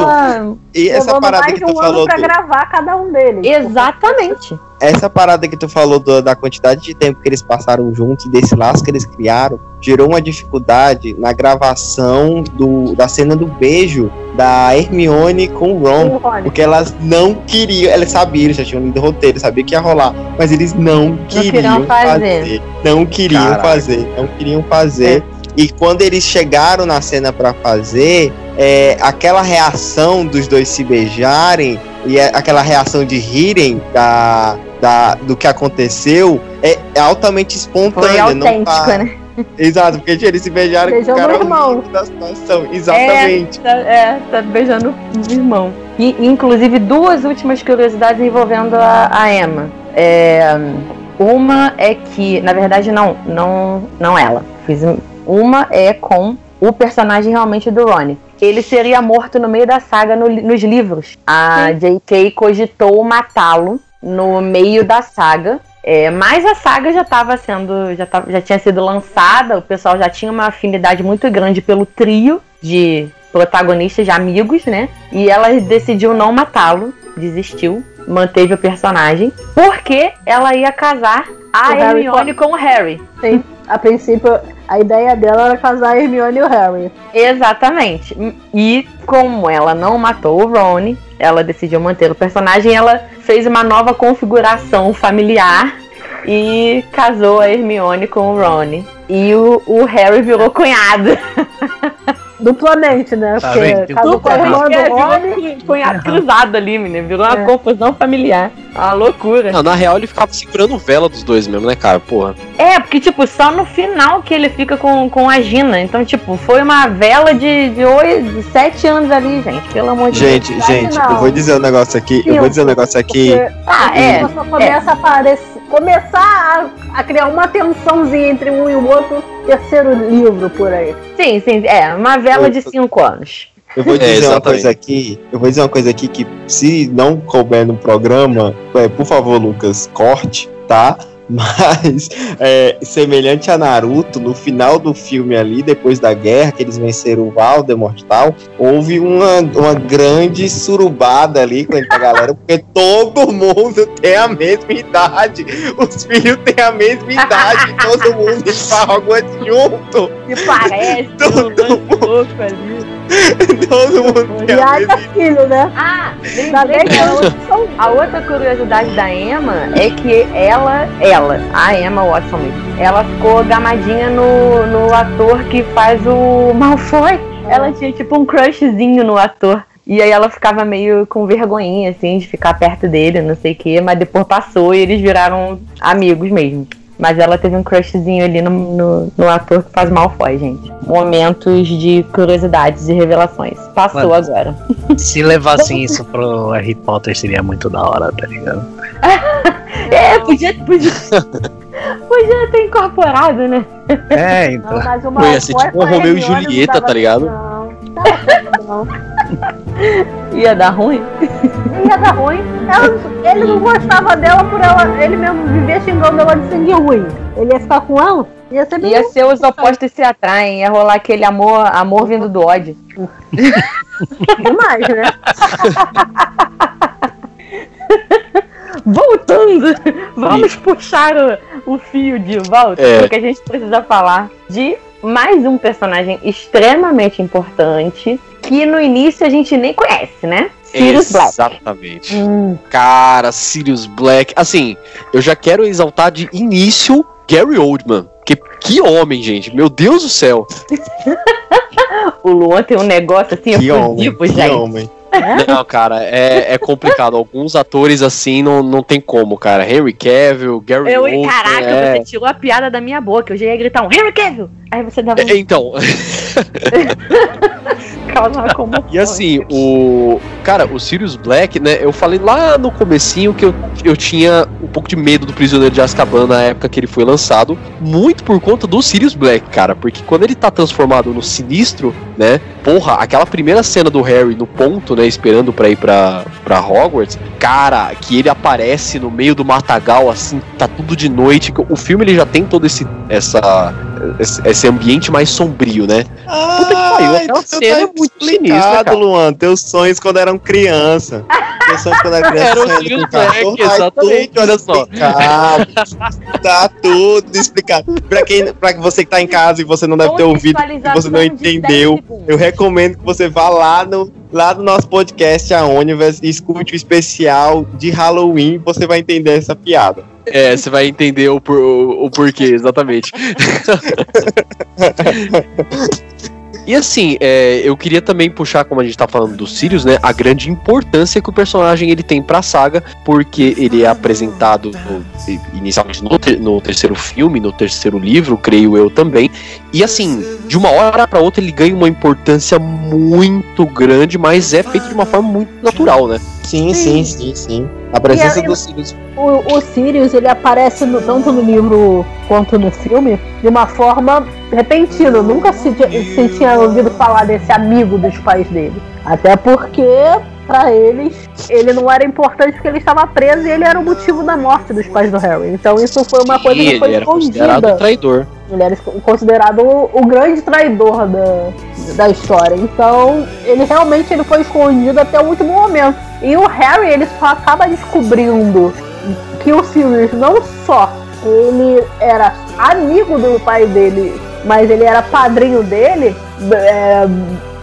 E essa parada mais que de tu um ano falou pra do, gravar cada um deles. Exatamente. essa parada que tu falou do- da quantidade de tempo que eles passaram juntos, desse laço que eles criaram, gerou uma dificuldade na gravação do, da cena do beijo da Hermione com o Ron. Porque elas não queriam, elas sabiam, eles já tinham lido o roteiro, sabiam que ia rolar, mas eles não queriam queriam fazer. fazer. Não queriam Caraca. fazer, não queriam fazer. E quando eles chegaram na cena pra fazer, é, aquela reação dos dois se beijarem e é aquela reação de rirem da, da, do que aconteceu é altamente Foi espontânea. não autêntico, tá- né? Exato, porque eles se beijaram Beijando com o cara o irmão. da situação. Exatamente. Tá, é, tá beijando o irmão. E, inclusive, duas últimas curiosidades envolvendo a, a Emma. É, uma é que, na verdade, não, não, não ela. Fiz uma é com o personagem realmente do Ronnie. Ele seria morto no meio da saga no nos livros. A J.K. cogitou matá-lo no meio da saga. É, mas a saga já estava sendo, já, tava- já tinha sido lançada, o pessoal já tinha uma afinidade muito grande pelo trio de protagonistas, de amigos, né? E ela decidiu não matá-lo, desistiu, manteve o personagem, porque ela ia casar a O Harry Hermione com o Harry. A princípio, a ideia dela era casar a Hermione e o Harry. Exatamente. E como ela não matou o Ron, ela decidiu manter o personagem, ela fez uma nova configuração familiar e casou a Hermione com o Ron. E o, o Harry virou cunhado. [laughs] Duplamente, né? Tá Porque vendo? casou com a irmã do É, Rony. virou cunhado cruzado ali, menina. Virou uma É. confusão familiar. Uma loucura. Não, na real ele ficava segurando vela dos dois mesmo, né, cara? Porra. É, porque, tipo, só no final que ele fica com, com a Gina. Então, tipo, foi uma vela de, de, oito, de sete anos ali, gente. Pelo amor de Deus. Gente, gente, eu vou dizer um negócio aqui. Eu vou dizer um negócio aqui. Porque Ah, é. a pessoa começa a aparecer, começar a, a criar uma tensãozinha entre um e o outro, terceiro livro por aí. Sim, sim. É, uma vela de cinco anos. Eu vou É, dizer uma exatamente. coisa aqui. Eu vou dizer uma coisa aqui que se não couber no programa, é, por favor, Lucas, corte, tá? Mas é, semelhante a Naruto, no final do filme ali, depois da guerra, que eles venceram o Voldemort e tal, houve uma, uma grande surubada ali com a galera, porque todo mundo tem a mesma idade. Os filhos têm a mesma idade, todo mundo [laughs] Hogwarts junto. Que parece Todo um louco ali. [laughs] Todo mundo tem E a aí mesma tá filho, né? Ah, lembrei bem que a eu outra, sou a outra curiosidade da Emma é que ela, ela, a Emma Watson ela ficou gamadinha no, no ator que faz o Malfoy. Ela tinha tipo um crushzinho no ator. E aí ela ficava meio com vergonhinha, assim, de ficar perto dele, não sei o quê, mas depois passou e eles viraram amigos mesmo. Mas ela teve um crushzinho ali no, no, no ator que faz Malfoy, gente. Momentos de curiosidades e revelações. Passou Mano. agora. Se levassem isso pro Harry Potter seria muito da hora, tá ligado? [laughs] É, podia, podia, podia ter incorporado, né? É, então. Não, mas uma ia ser tipo um Romeu e Julieta, tá ligado? Não, não certo, [laughs] não. Ia dar ruim. Ia dar ruim. Ela- ele não gostava dela por ela. Ele mesmo vivia xingando ela de sangue ruim. Ele ia ficar com ela? Ia ser bem. Ia ser os opostos se atraem, ia rolar aquele amor, amor vindo do ódio. [laughs] demais, né? [laughs] Voltando, vamos puxar o, o fio de volta, É. porque a gente precisa falar de mais um personagem extremamente importante que no início a gente nem conhece, né? Sirius Black. Exatamente. Hum, Cara, Sirius Black. Assim, eu já quero exaltar de início Gary Oldman. Que, que homem, gente. Meu Deus do céu. [laughs] O Luan tem um negócio assim, Que homem, que gente. homem. Não, cara, é, é complicado. Alguns atores assim não, não tem como, cara. Henry Cavill, Gary Eu, Oldman. caraca, é... você tirou a piada da minha boca. Eu já ia gritar um Henry Cavill. Aí você dava um É, Então, [laughs] causa uma comoção. E assim, o. Cara, o Sirius Black, né? Eu falei lá no comecinho que eu, eu tinha um pouco de medo do Prisioneiro de Azkaban na época que ele foi lançado. Muito por conta do Sirius Black, cara. Porque quando ele tá transformado no sinistro, né? Porra, aquela primeira cena do Harry no ponto, né? Esperando pra ir pra, pra Hogwarts. Cara, que ele aparece no meio do matagal, assim, tá tudo de noite. O filme ele já tem todo esse. essa esse, esse ambiente mais sombrio, né? Puta que pariu, aquela então cena é tá muito cara. Luan. Teus sonhos quando eram criança. Teus sonhos quando eram criança. [laughs] Era o Sirius Black, exatamente, olha só. tá tudo explicado. Pra, quem, pra você que tá em casa e você não deve ter ouvido, e você não entendeu, eu recomendo que você vá lá no, lá no nosso podcast, a Universe, e escute o especial de Halloween, você vai entender essa piada. É, você vai entender o, por- o, o porquê, exatamente. [laughs] E assim, é, eu queria também puxar, como a gente tá falando do Sirius, né, a grande importância que o personagem ele tem pra saga, porque ele é apresentado no- inicialmente no, ter- no terceiro filme, no terceiro livro, creio eu também. E assim, de uma hora pra outra ele ganha uma importância muito grande, mas é feito de uma forma muito natural, né? Sim, Sim. sim, sim, sim. A presença E do Sirius. O, o Sirius, ele aparece no- tanto no livro quanto no filme de uma forma repentina. Nunca se, se tinha ouvido falar desse amigo dos pais dele. Até porque, pra eles, ele não era importante porque ele estava preso e ele era o motivo da morte dos pais do Harry. Então isso foi uma coisa E que foi ele era considerado escondida. traidor. Ele era considerado o, o grande traidor da, da história. Então, ele realmente ele foi escondido até o último momento. E o Harry, ele só acaba descobrindo que o Sirius não só ele era amigo do pai dele, mas ele era padrinho dele, é,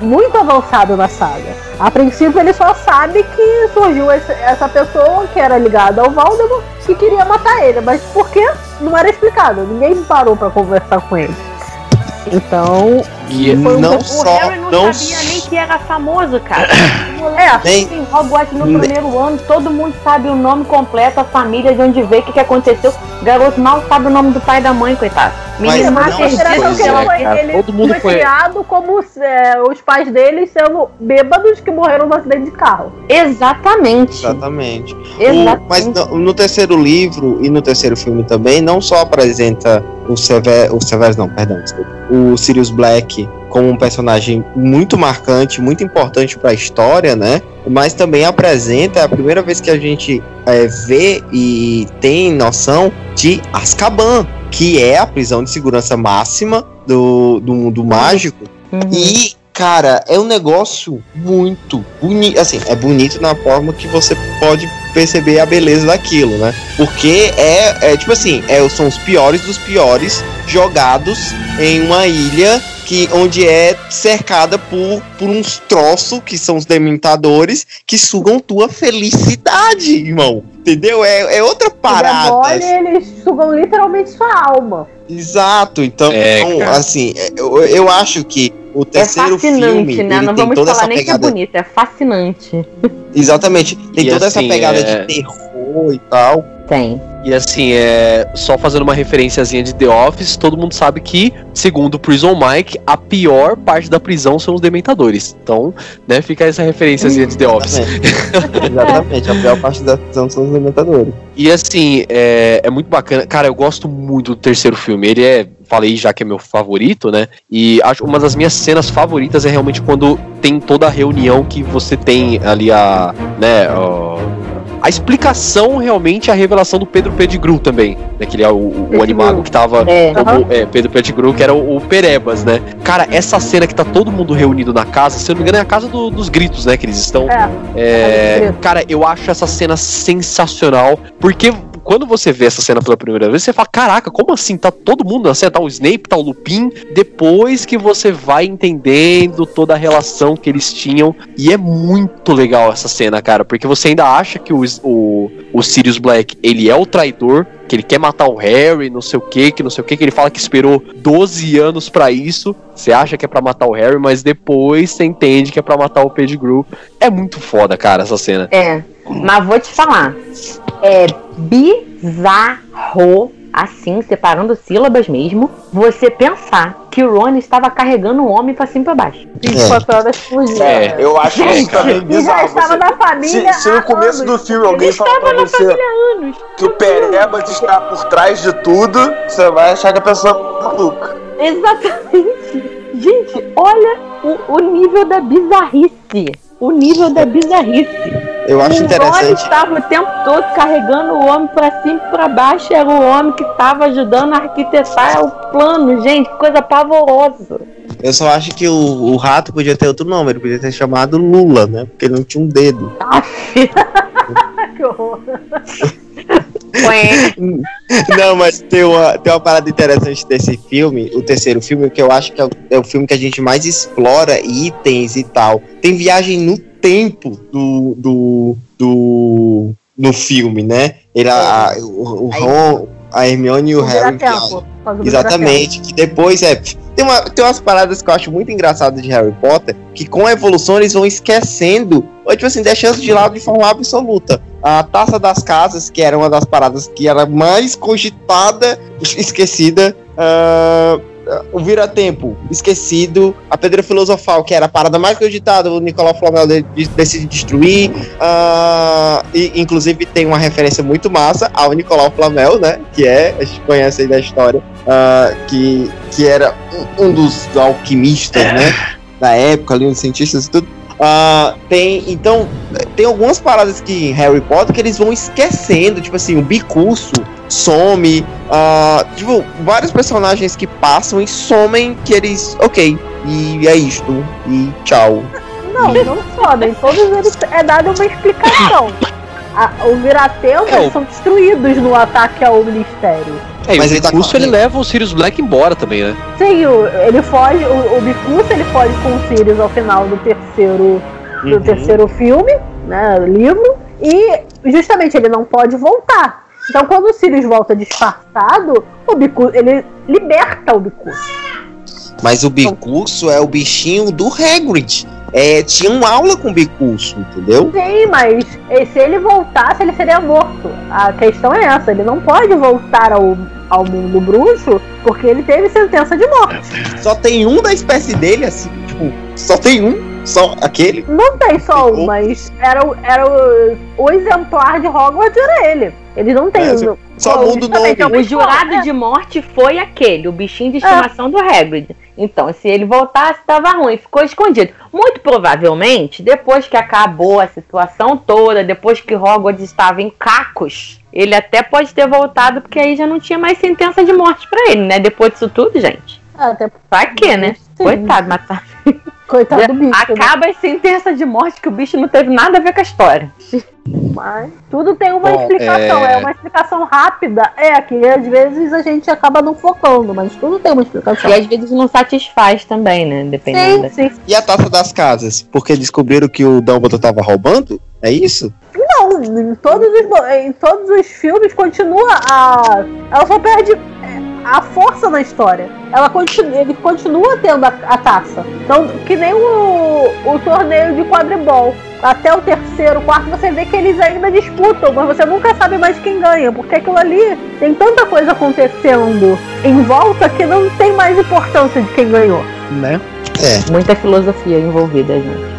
muito avançado na saga. A princípio ele só sabe que surgiu esse- essa pessoa que era ligada ao Voldemort que queria matar ele, mas por quê? Não era explicado. Ninguém parou pra conversar com ele. Então, E Foi um- não o só. Harry não, não sabia nem que era famoso, cara. O [coughs] moleque É. Nem- em Hogwarts no nem- primeiro ano, todo mundo sabe o nome completo, a família, de onde veio, o que, que aconteceu. O garoto mal sabe o nome do pai e da mãe, coitado. Mas Menino não perdido consideração pois que que ele é, ela. foi, cara, ele todo mundo foi foi- criado como é, os pais dele sendo bêbados que morreram no acidente de carro. Exatamente. Exatamente. O- Exatamente. mas no, no terceiro livro e no terceiro filme também, não só apresenta o Sever, o Severus, não, perdão, desculpa, o Sirius Black como um personagem muito marcante, muito importante para a história, né? Mas também apresenta é a primeira vez que a gente é, vê e tem noção de Azkaban, que é a prisão de segurança máxima do, do mundo mágico. Uhum. E, cara, é um negócio muito bonito. Assim, é bonito na forma que você pode perceber a beleza daquilo, né? Porque é, é tipo assim, é, são os piores dos piores jogados em uma ilha que onde é cercada por, por uns troços que são os dementadores que sugam tua felicidade, irmão. Entendeu? É, é outra O parada. demônio, eles sugam literalmente sua alma. Exato, então, É, cara. assim, eu, eu acho que o É terceiro fascinante, filme, né? ele Não tem vamos toda falar essa nem que é pegada, bonito, é fascinante. exatamente, tem E toda assim, essa pegada é- de terror e tal. Tem. E assim, é só fazendo uma referenciazinha de The Office, todo mundo sabe que, segundo o Prison Mike, a pior parte da prisão são os dementadores. Então, né, fica essa referenciazinha de The Office. Exatamente, [laughs] exatamente, a pior parte da prisão são os alimentadores. E assim, é, é muito bacana. Cara, eu gosto muito do terceiro filme. Ele é, falei já que é meu favorito, né? E acho uma das minhas cenas favoritas é realmente quando tem toda a reunião que você tem ali a, né, ó, a explicação realmente a revelação do Pedro Pettigrew também, né, que ele é o, o animago que tava É. como é, Pedro Pettigrew, que era o, o Perebas, né? Cara, essa cena que tá todo mundo reunido na casa, se eu não me engano, é a casa do- dos gritos, né? Que eles estão. É. É, Gritos. cara, eu acho essa cena sensacional, porque quando você vê essa cena pela primeira vez, você fala: caraca, como assim? Tá todo mundo na cena, tá o Snape, tá o Lupin. Depois que você vai entendendo toda a relação que eles tinham, e é muito legal essa cena, cara, porque você ainda acha que o, o, o Sirius Black ele é o traidor, que ele quer matar o Harry, não sei o que, que não sei o que, que ele fala que esperou 12 anos pra isso. Você acha que é pra matar o Harry, mas depois você entende que é pra matar o Pettigrew. É muito foda, cara, essa cena. É. Mas vou te falar. É bizarro, assim, separando sílabas mesmo, você pensar que o Ron estava carregando um homem pra cima e pra baixo. 24 horas por dia. É. Eu acho isso também E já bizarro. estava Você- na família. se, se no começo anos. do filme alguém Ele falar estava pra na você família há anos. que o Perebas está por trás de tudo, você vai achar que a pessoa é maluca. Exatamente. Gente, olha o, o nível da bizarrice. O nível da bizarrice. Eu acho o interessante. estava o tempo todo carregando o homem pra cima e pra baixo. Era o homem que estava ajudando a arquitetar o plano, gente. que Coisa pavorosa. Eu só acho que o, o rato podia ter outro nome, ele podia ter chamado Lula, né? Porque ele não tinha um dedo. [laughs] que horror. [laughs] Não, mas tem uma, tem uma parada interessante desse filme, o terceiro filme, que eu acho que é o, é o filme que a gente mais explora itens e tal. Tem viagem no tempo do. do. do no filme, né? Ele, a, o, o Ron, a Hermione e o Harry viajam. Exatamente, que depois é. Tem, uma, tem umas paradas que eu acho muito engraçadas de Harry Potter, que com a evolução eles vão esquecendo, ou tipo assim, deixando de lado de forma absoluta. A taça das casas, que era uma das paradas que era mais cogitada, [laughs] esquecida. ah, o Vira-Tempo, esquecido. A Pedra Filosofal, que era a parada mais cogitada, o Nicolau Flamel de- de- decide destruir. ah, e, inclusive tem uma referência muito massa ao Nicolau Flamel, né? Que é, a gente conhece aí da história, ah, que, que era um, um dos alquimistas, né? Da época ali, uns cientistas e tudo. Ah, tem, então, tem algumas paradas que em Harry Potter que eles vão esquecendo, tipo assim, o bicurso some, ah, tipo, vários personagens que passam e somem que eles, ok, e é isto, e tchau. Não, não só, nem todos eles é dada uma explicação. A- o Viratempo É, o- eles são destruídos no ataque ao Ministério. É, e Mas o ele tá Bicurso ele correndo. leva o Sirius Black embora também, né? Sim, o- ele foge, o, o Bicurso ele foge com o Sirius ao final do terceiro, do Uhum. terceiro filme, né, livro, e justamente ele não pode voltar. Então quando o Sirius volta disfarçado, o Bicurso, ele liberta o Bicurso. Mas o bicurso é o bichinho do Hagrid. É, tinha uma aula com o bicurso, entendeu? Sim, mas se ele voltasse, ele seria morto. A questão é essa, ele não pode voltar ao, ao mundo bruxo porque ele teve sentença de morte. Só tem um da espécie dele, assim, tipo, só tem um, só aquele. Não tem só um, mas era, o- era o, o exemplar de Hogwarts era ele. Ele não tem. É, só- só muda o nome. é O jurado é. de morte foi aquele, o bichinho de estimação do Hagrid. Então, se ele voltasse, estava ruim, ficou escondido. Muito provavelmente, depois que acabou a situação toda, depois que Hogwarts estava em cacos, ele até pode ter voltado, porque aí já não tinha mais sentença de morte pra ele, né? Depois disso tudo, gente. Até Pra quê, né? Sim. Coitado, matar. [laughs] coitado do bicho. né? Acaba a sentença de morte que o bicho não teve nada a ver com a história. Mas tudo tem uma Bom, explicação, é- é... uma explicação rápida. É, que às vezes a gente acaba não focando, mas tudo tem uma explicação. E às vezes não satisfaz também, né? Dependendo Sim, da... sim. E a taça das casas? Porque descobriram que o Dumbledore tava roubando? É isso? Não, em todos os, em todos os filmes continua a. Ela só perde é, a força na história. Ela continua, ele continua tendo a, a taça. Então, que nem o, o torneio de quadribol. Até o terceiro, quarto, você vê que eles ainda disputam, mas você nunca sabe mais quem ganha, porque aquilo ali tem tanta coisa acontecendo em volta que não tem mais importância de quem ganhou. Né? É. Muita filosofia envolvida, gente.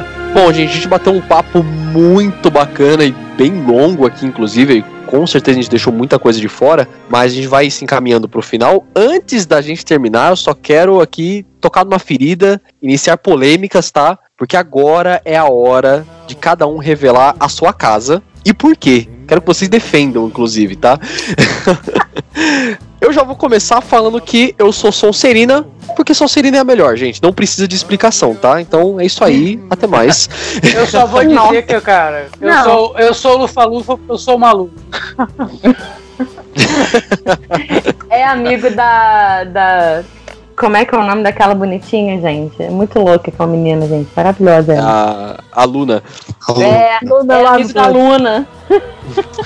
[laughs] Bom, gente, a gente bateu um papo muito bacana e bem longo aqui, inclusive. Com certeza a gente deixou muita coisa de fora, mas a gente vai se encaminhando pro final. Antes da gente terminar, eu só quero aqui tocar numa ferida, iniciar polêmicas, tá? Porque agora é a hora de cada um revelar a sua casa e por quê. Quero que vocês defendam, inclusive, tá? [laughs] eu já vou começar falando que eu sou Sonserina, porque Sonserina é a melhor, gente. Não precisa de explicação, tá? Então é isso aí. Até mais. [laughs] Eu só vou dizer que, cara, eu Não. sou, eu sou Lufa-Lufa porque eu sou maluco. [laughs] É amigo da, da. Como é que é o nome daquela bonitinha, gente? É muito louca aquela menina, gente. Maravilhosa ela. A, a Luna. É, Dona é lá da Luna.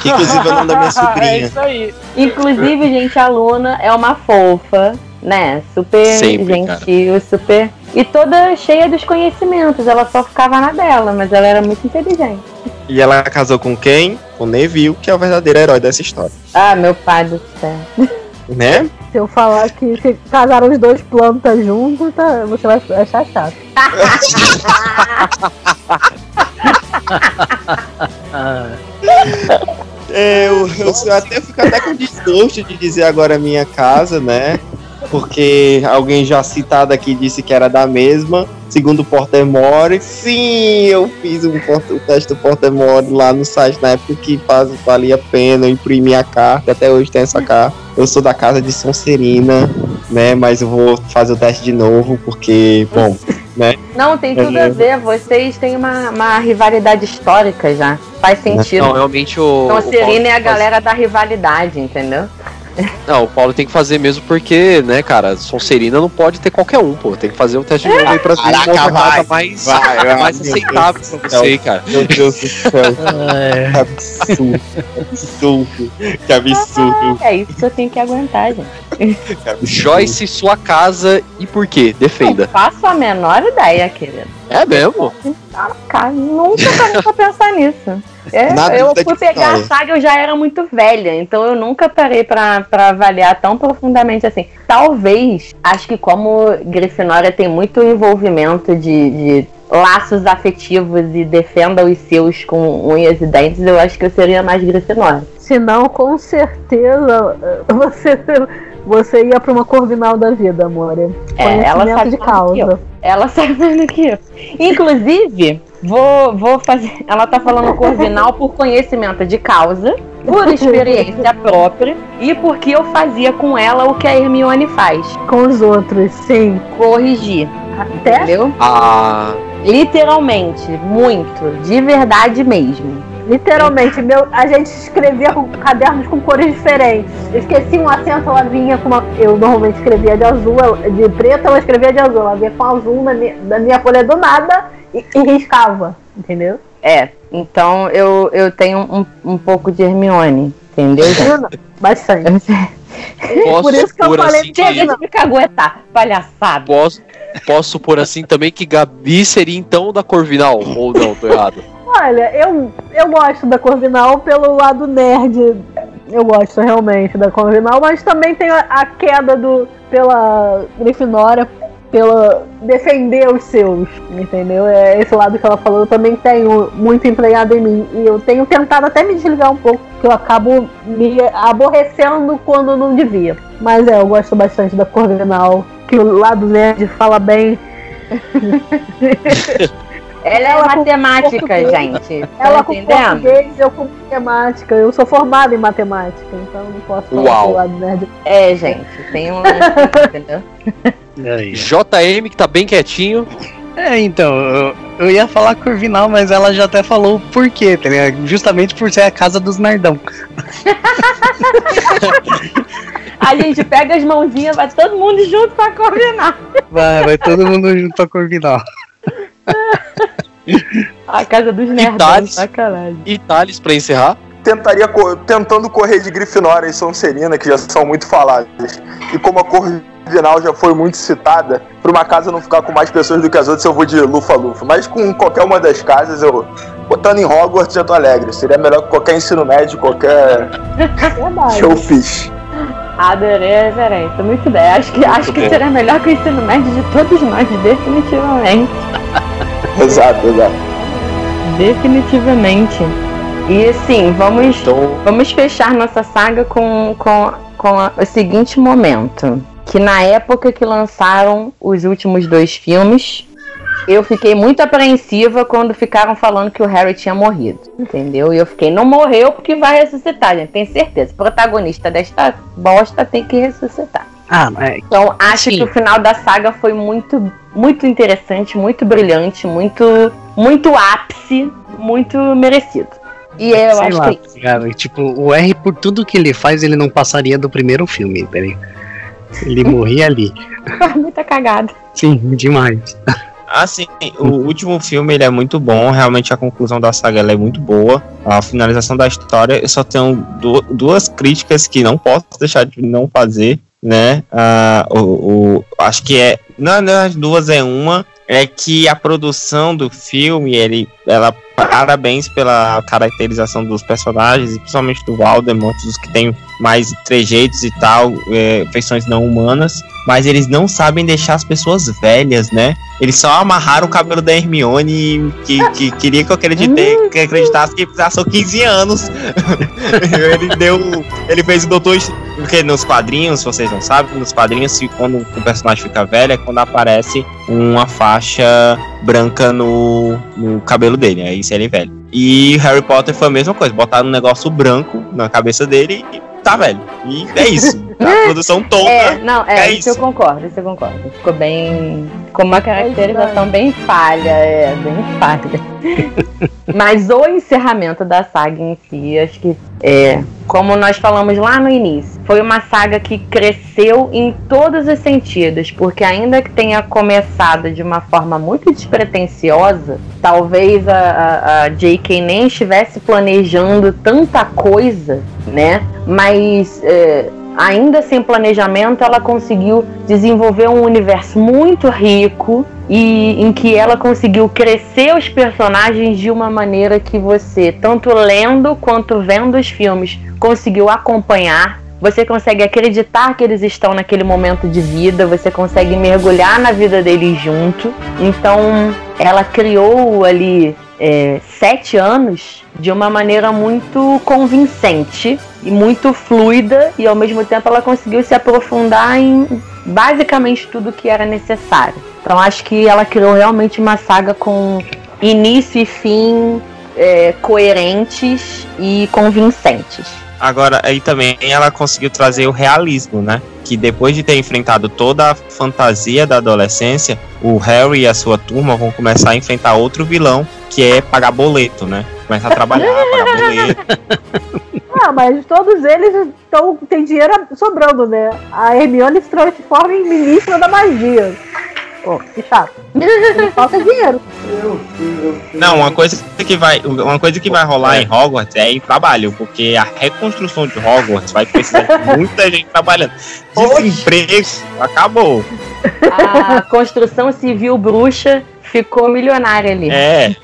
Inclusive é o nome da minha [laughs] é sobrinha. isso aí. Inclusive, gente, a Luna é uma fofa, né? Super Sempre, gentil, super. E toda cheia dos conhecimentos. Ela só ficava na dela, mas ela era muito inteligente. E ela casou com quem? Com Neville, que é o verdadeiro herói dessa história. Ah, meu pai do céu. Né? Se eu falar que se casaram os dois plantas juntos, tá, você vai achar chato. [laughs] É, eu, eu até fico até com desgosto de dizer agora minha casa, né? Porque alguém já citado aqui disse que era da mesma. segundo o Pottermore. Sim, eu fiz um, port- o teste do Pottermore lá no site na época que faz, valia a pena. Eu imprimi a carta, até hoje tem essa carta. Eu sou da casa de Sonserina, né? Mas eu vou fazer o teste de novo, porque, bom, né? Não, tem tudo a ver. Vocês têm uma, uma rivalidade histórica já. Faz sentido. Não, realmente o. Então, o é a faz- galera da rivalidade, entendeu? Não, o Paulo tem que fazer mesmo porque, né, cara, Sonserina não pode ter qualquer um, pô. Tem que fazer o teste de novo aí pra ver Caraca, uma outra vai, casa mais, vai, vai, mais aceitável Deus pra você, cara. Meu Deus do céu, É, que absurdo. Que absurdo. Que absurdo. É isso que eu tenho que aguentar, gente. que. Joyce, sua casa e por quê? Defenda. Não faço a menor ideia, querido. É mesmo? Cara, nunca parei pra pensar nisso. É, Nada eu fui pegar a saga, eu já era muito velha, então eu nunca parei pra, pra avaliar tão profundamente assim. Talvez, acho que como Grifinória tem muito envolvimento de, de laços afetivos e defenda os seus com unhas e dentes, eu acho que eu seria mais Grifinória. Se não, com certeza você, você ia pra uma Corvinal da vida, amor. É, ela Conhecimento sabe de causa. Ela [laughs] sabe mais do que eu. Inclusive, vou, vou fazer. Ela tá falando Corvinal por conhecimento de causa, por [laughs] experiência própria e porque eu fazia com ela o que a Hermione faz. Com os outros, sim. Corrigir. Até Entendeu? Ah, Literalmente, muito. De verdade mesmo. Literalmente, meu, a gente escrevia com cadernos com cores diferentes. Eu esqueci um acento, ela vinha com uma. Eu normalmente escrevia de azul, de preto, ela escrevia de azul. Ela vinha com azul na minha, na minha folha do nada e, e riscava. Entendeu? É. Então eu, eu tenho um, um pouco de Hermione. Entendeu, gente? Bastante. posso Por isso que eu falei assim que. Chega de me caguetar, palhaçada. Posso, posso pôr assim também que Gabi seria então da Corvinal, ou não, tô errado. Olha, eu, eu gosto da Corvinal pelo lado nerd. Eu gosto realmente da Corvinal, mas também tem a, a queda do pela Grifinória, pela defender os seus, entendeu? É esse lado que ela falou, eu também tenho muito empregado em mim. E eu tenho tentado até me desligar um pouco, que eu acabo me aborrecendo quando não devia. Mas é, eu gosto bastante da Corvinal, que o lado nerd fala bem. [laughs] Ela é Ela com matemática, gente. Ela Tá com entendendo? português, eu com matemática. Eu sou formada em matemática, então não posso falar Uau. do lado nerd. É, gente, tem um. entendeu? [laughs] aí. JM, que tá bem quietinho. É, então, eu, eu ia falar Corvinal, mas ela já até falou o porquê, tá ligado? Justamente por ser a casa dos nerdão. [laughs] A gente pega as mãozinhas, vai todo mundo junto pra coordenar. Vai, vai todo mundo junto pra Corvinal. [laughs] A casa dos nerds. Sacanagem. E Thales, pra encerrar. Tentaria co- tentando correr de Grifinória e Sonserina, que já são muito faladas. E como a Corvinal já foi muito citada, pra uma casa não ficar com mais pessoas do que as outras, eu vou de Lufa-Lufa. Mas com qualquer uma das casas, eu. Botando em Hogwarts, eu tô alegre. Seria melhor que qualquer ensino médio, qualquer [laughs] Verdade. que eu fiz. Adorei a referência, muito bem. Acho que, acho que seria melhor que o ensino médio de todos nós, definitivamente. [laughs] Exato, exato. Definitivamente. E assim, vamos, Então, vamos fechar nossa saga com, com, com a- o seguinte momento. Que na época que lançaram os últimos dois filmes, eu fiquei muito apreensiva quando ficaram falando que o Harry tinha morrido. Entendeu? E eu fiquei, não morreu porque vai ressuscitar, gente. Tem certeza. O protagonista desta bosta tem que ressuscitar. Ah, mas Então acho Sim. que o final da saga foi muito, muito interessante, muito brilhante, muito, muito ápice, muito merecido. E eu sei acho lá, que tá ligado? Tipo, o R, por tudo que ele faz, ele não passaria do primeiro filme, tá ligado? Ele [laughs] morria ali. muita cagada. Sim, demais. Assim, o último filme ele é muito bom, realmente a conclusão da saga é muito boa. A finalização da história, eu só tenho du- duas críticas que não posso deixar de não fazer, né? Ah, o, o- acho que é. Não, não, as duas é uma. É que a produção do filme, ele, ela parabéns pela caracterização dos personagens, e principalmente do Voldemort, dos que tem mais trejeitos e tal, é, feições não humanas. mas eles não sabem deixar as pessoas velhas, né? Eles só amarraram o cabelo da Hermione que, que queria que eu acreditei, que acreditasse que passou 15 anos. [laughs] ele deu. Ele fez o doutor. Porque nos quadrinhos, se vocês não sabem, nos quadrinhos, se quando o personagem fica velho, é quando aparece uma faixa branca no, no cabelo dele. Aí isso ele é velho. E Harry Potter foi a mesma coisa, botaram um negócio branco na cabeça dele e tá velho. E é isso. A [laughs] produção toda. É, não, é, é isso, isso. eu concordo, isso eu concordo. Ficou bem. Com uma caracterização bem falha, é, bem falha. [laughs] Mas o encerramento da saga em si, acho que é. Como nós falamos lá no início, foi uma saga que cresceu em todos os sentidos, porque ainda que tenha começado de uma forma muito despretensiosa, talvez a, a, a J.K. nem estivesse planejando tanta coisa, né? Mas é, ainda sem planejamento, ela conseguiu desenvolver um universo muito rico e em que ela conseguiu crescer os personagens de uma maneira que você, tanto lendo quanto vendo os filmes, conseguiu acompanhar. Você consegue acreditar que eles estão naquele momento de vida, você consegue mergulhar na vida deles junto. Então, ela criou ali é, sete anos de uma maneira muito convincente e muito fluida, e ao mesmo tempo ela conseguiu se aprofundar em basicamente tudo que era necessário. Então acho que ela criou realmente uma saga com início e fim é, coerentes e convincentes. Agora, aí também ela conseguiu trazer o realismo, né? Que depois de ter enfrentado toda a fantasia da adolescência, o Harry e a sua turma vão começar a enfrentar outro vilão, que é pagar boleto, né? Começar a trabalhar, pagar boleto. [laughs] Ah, mas todos eles tão, tem dinheiro sobrando, né? A Hermione se transforma em ministra da magia. Pô, que chato. Falta dinheiro. Não, uma coisa que vai, uma coisa que vai rolar em Hogwarts é em trabalho, porque a reconstrução de Hogwarts vai precisar de [laughs] muita gente trabalhando. Desemprego acabou. A construção civil bruxa ficou milionária ali. É.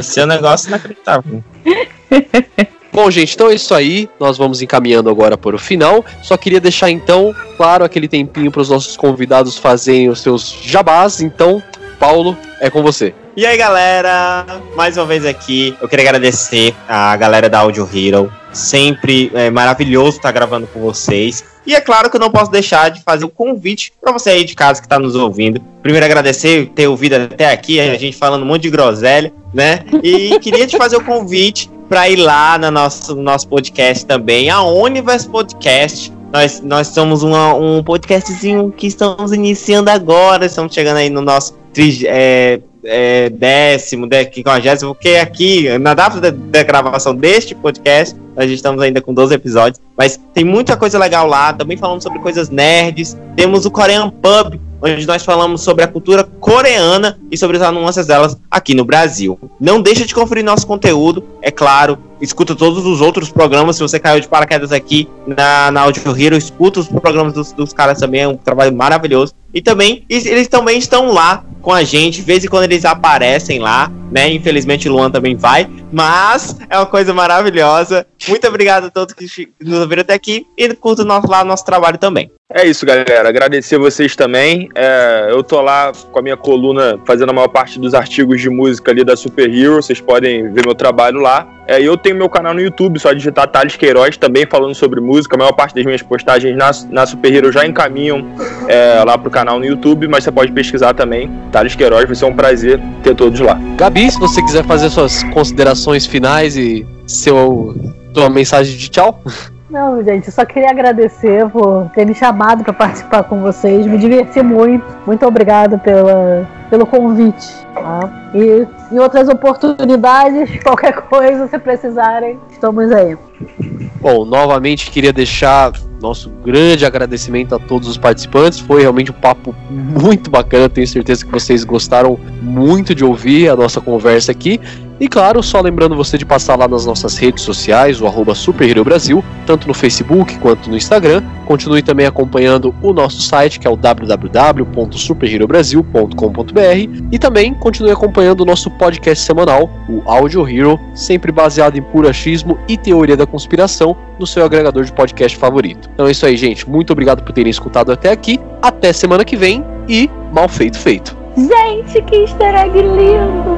Esse é um negócio inacreditável. [laughs] Bom, gente, então é isso aí. Nós vamos encaminhando agora para o final. Só queria deixar então, claro, aquele tempinho para os nossos convidados fazerem os seus jabás. Então, Paulo, é com você. E aí, galera, mais uma vez aqui, eu queria agradecer a galera da Audio Hero. Sempre é maravilhoso estar gravando com vocês. E é claro que eu não posso deixar de fazer o convite para você aí de casa que está nos ouvindo. Primeiro, agradecer ter ouvido até aqui, a gente falando um monte de groselha, né? E queria te fazer o convite para ir lá no nosso, no nosso podcast também, a Universe Podcast. Nós, nós somos uma, um podcastzinho que estamos iniciando agora, estamos chegando aí no nosso tri- é, é, décimo, dé- quinquagésimo, porque aqui, na data da, da gravação deste podcast, nós estamos ainda com 12 episódios, mas tem muita coisa legal lá, também falamos sobre coisas nerds, temos o Korean Pub, onde nós falamos sobre a cultura coreana e sobre as nuances delas aqui no Brasil. Não deixa de conferir nosso conteúdo, é claro, escuta todos os outros programas, se você caiu de paraquedas aqui na, na Audio Hero, escuta os programas dos, dos caras também, é um trabalho maravilhoso. E também, eles também estão lá com a gente, de vez em quando eles aparecem lá, né? Infelizmente o Luan também vai, mas é uma coisa maravilhosa. Muito obrigado a todos que nos ouviram até aqui e curtam nosso, lá nosso trabalho também. É isso, galera. Agradecer vocês também. É, eu tô lá com a minha coluna fazendo a maior parte dos artigos de música ali da Super Hero. Vocês podem ver meu trabalho lá. É, eu tenho meu canal no YouTube, só digitar Thales Queiroz, também falando sobre música. A maior parte das minhas postagens na, na Super Hero já encaminham é, lá pro canal no YouTube, mas você pode pesquisar também. Thales Queiroz, vai ser um prazer ter todos lá. Gabi, se você quiser fazer suas considerações finais e seu sua mensagem de tchau. Não, gente, eu só queria agradecer por ter me chamado para participar com vocês. Me diverti muito. Muito obrigada pela, pelo convite. Tá? E em outras oportunidades, [laughs] qualquer coisa, se precisarem, estamos aí. Bom, novamente queria deixar nosso grande agradecimento a todos os participantes. Foi realmente um papo muito bacana. Tenho certeza que vocês gostaram muito de ouvir a nossa conversa aqui. E claro, só lembrando você de passar lá nas nossas redes sociais, o arroba Super Hero Brasil, tanto no Facebook quanto no Instagram. Continue também acompanhando o nosso site, que é o www.superherobrasil.com.br e também continue acompanhando o nosso podcast semanal, o Audio Hero, sempre baseado em puro achismo e teoria da conspiração no seu agregador de podcast favorito. Então é isso aí, gente. Muito obrigado por terem escutado até aqui. Até semana que vem e mal feito feito. Gente, que easter egg lindo!